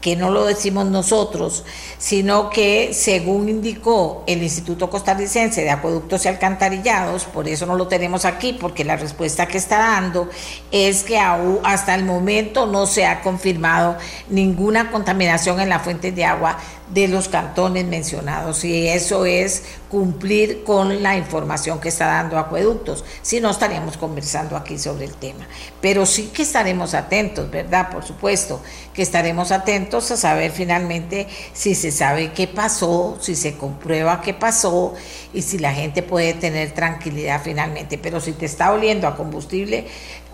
que no lo decimos nosotros, sino que según indicó el Instituto Costarricense de Acueductos y Alcantarillados, por eso no lo tenemos aquí, porque la respuesta que está dando es que aún hasta el momento no se ha confirmado ninguna contaminación en la fuente de agua de los cantones mencionados y eso es cumplir con la información que está dando Acueductos, si no estaríamos conversando aquí sobre el tema. Pero sí que estaremos atentos, ¿verdad? Por supuesto, que estaremos atentos a saber finalmente si se sabe qué pasó, si se comprueba qué pasó y si la gente puede tener tranquilidad finalmente. Pero si te está oliendo a combustible,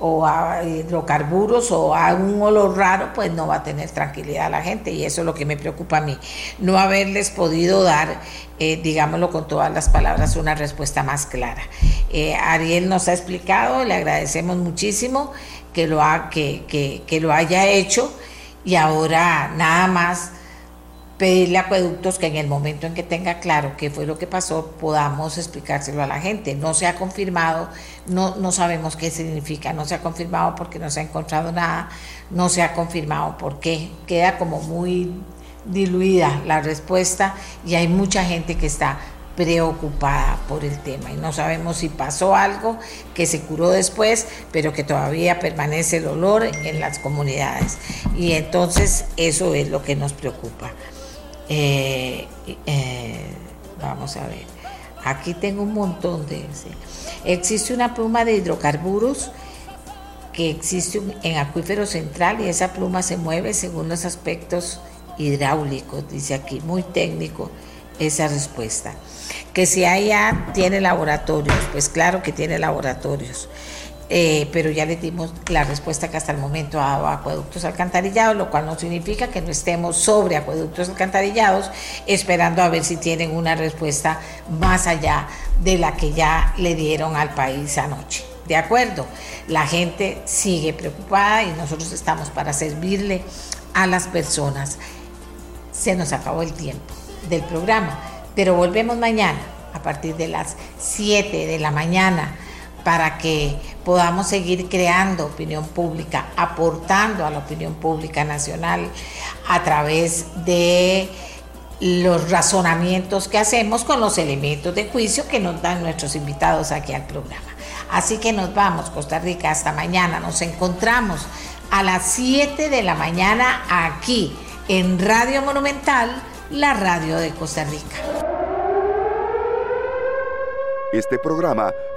o a hidrocarburos o a un olor raro, pues no va a tener tranquilidad la gente y eso es lo que me preocupa a mí, no haberles podido dar, eh, digámoslo con todas las palabras, una respuesta más clara. Eh, Ariel nos ha explicado, le agradecemos muchísimo que lo, que, que lo haya hecho y ahora nada más pedirle a acueductos que en el momento en que tenga claro qué fue lo que pasó, podamos explicárselo a la gente. No se ha confirmado, no, no sabemos qué significa, no se ha confirmado porque no se ha encontrado nada, no se ha confirmado por qué. Queda como muy diluida la respuesta y hay mucha gente que está preocupada por el tema y no sabemos si pasó algo que se curó después, pero que todavía permanece el olor en las comunidades. Y entonces eso es lo que nos preocupa. Eh, eh, vamos a ver, aquí tengo un montón de... Existe una pluma de hidrocarburos que existe en acuífero central y esa pluma se mueve según los aspectos hidráulicos, dice aquí, muy técnico esa respuesta. Que si allá tiene laboratorios, pues claro que tiene laboratorios. Eh, pero ya le dimos la respuesta que hasta el momento ha dado acueductos alcantarillados, lo cual no significa que no estemos sobre acueductos alcantarillados, esperando a ver si tienen una respuesta más allá de la que ya le dieron al país anoche. De acuerdo, la gente sigue preocupada y nosotros estamos para servirle a las personas. Se nos acabó el tiempo del programa, pero volvemos mañana a partir de las 7 de la mañana para que podamos seguir creando opinión pública, aportando a la opinión pública nacional a través de los razonamientos que hacemos con los elementos de juicio que nos dan nuestros invitados aquí al programa. Así que nos vamos, Costa Rica, hasta mañana. Nos encontramos a las 7 de la mañana aquí en Radio Monumental, la radio de Costa Rica. Este programa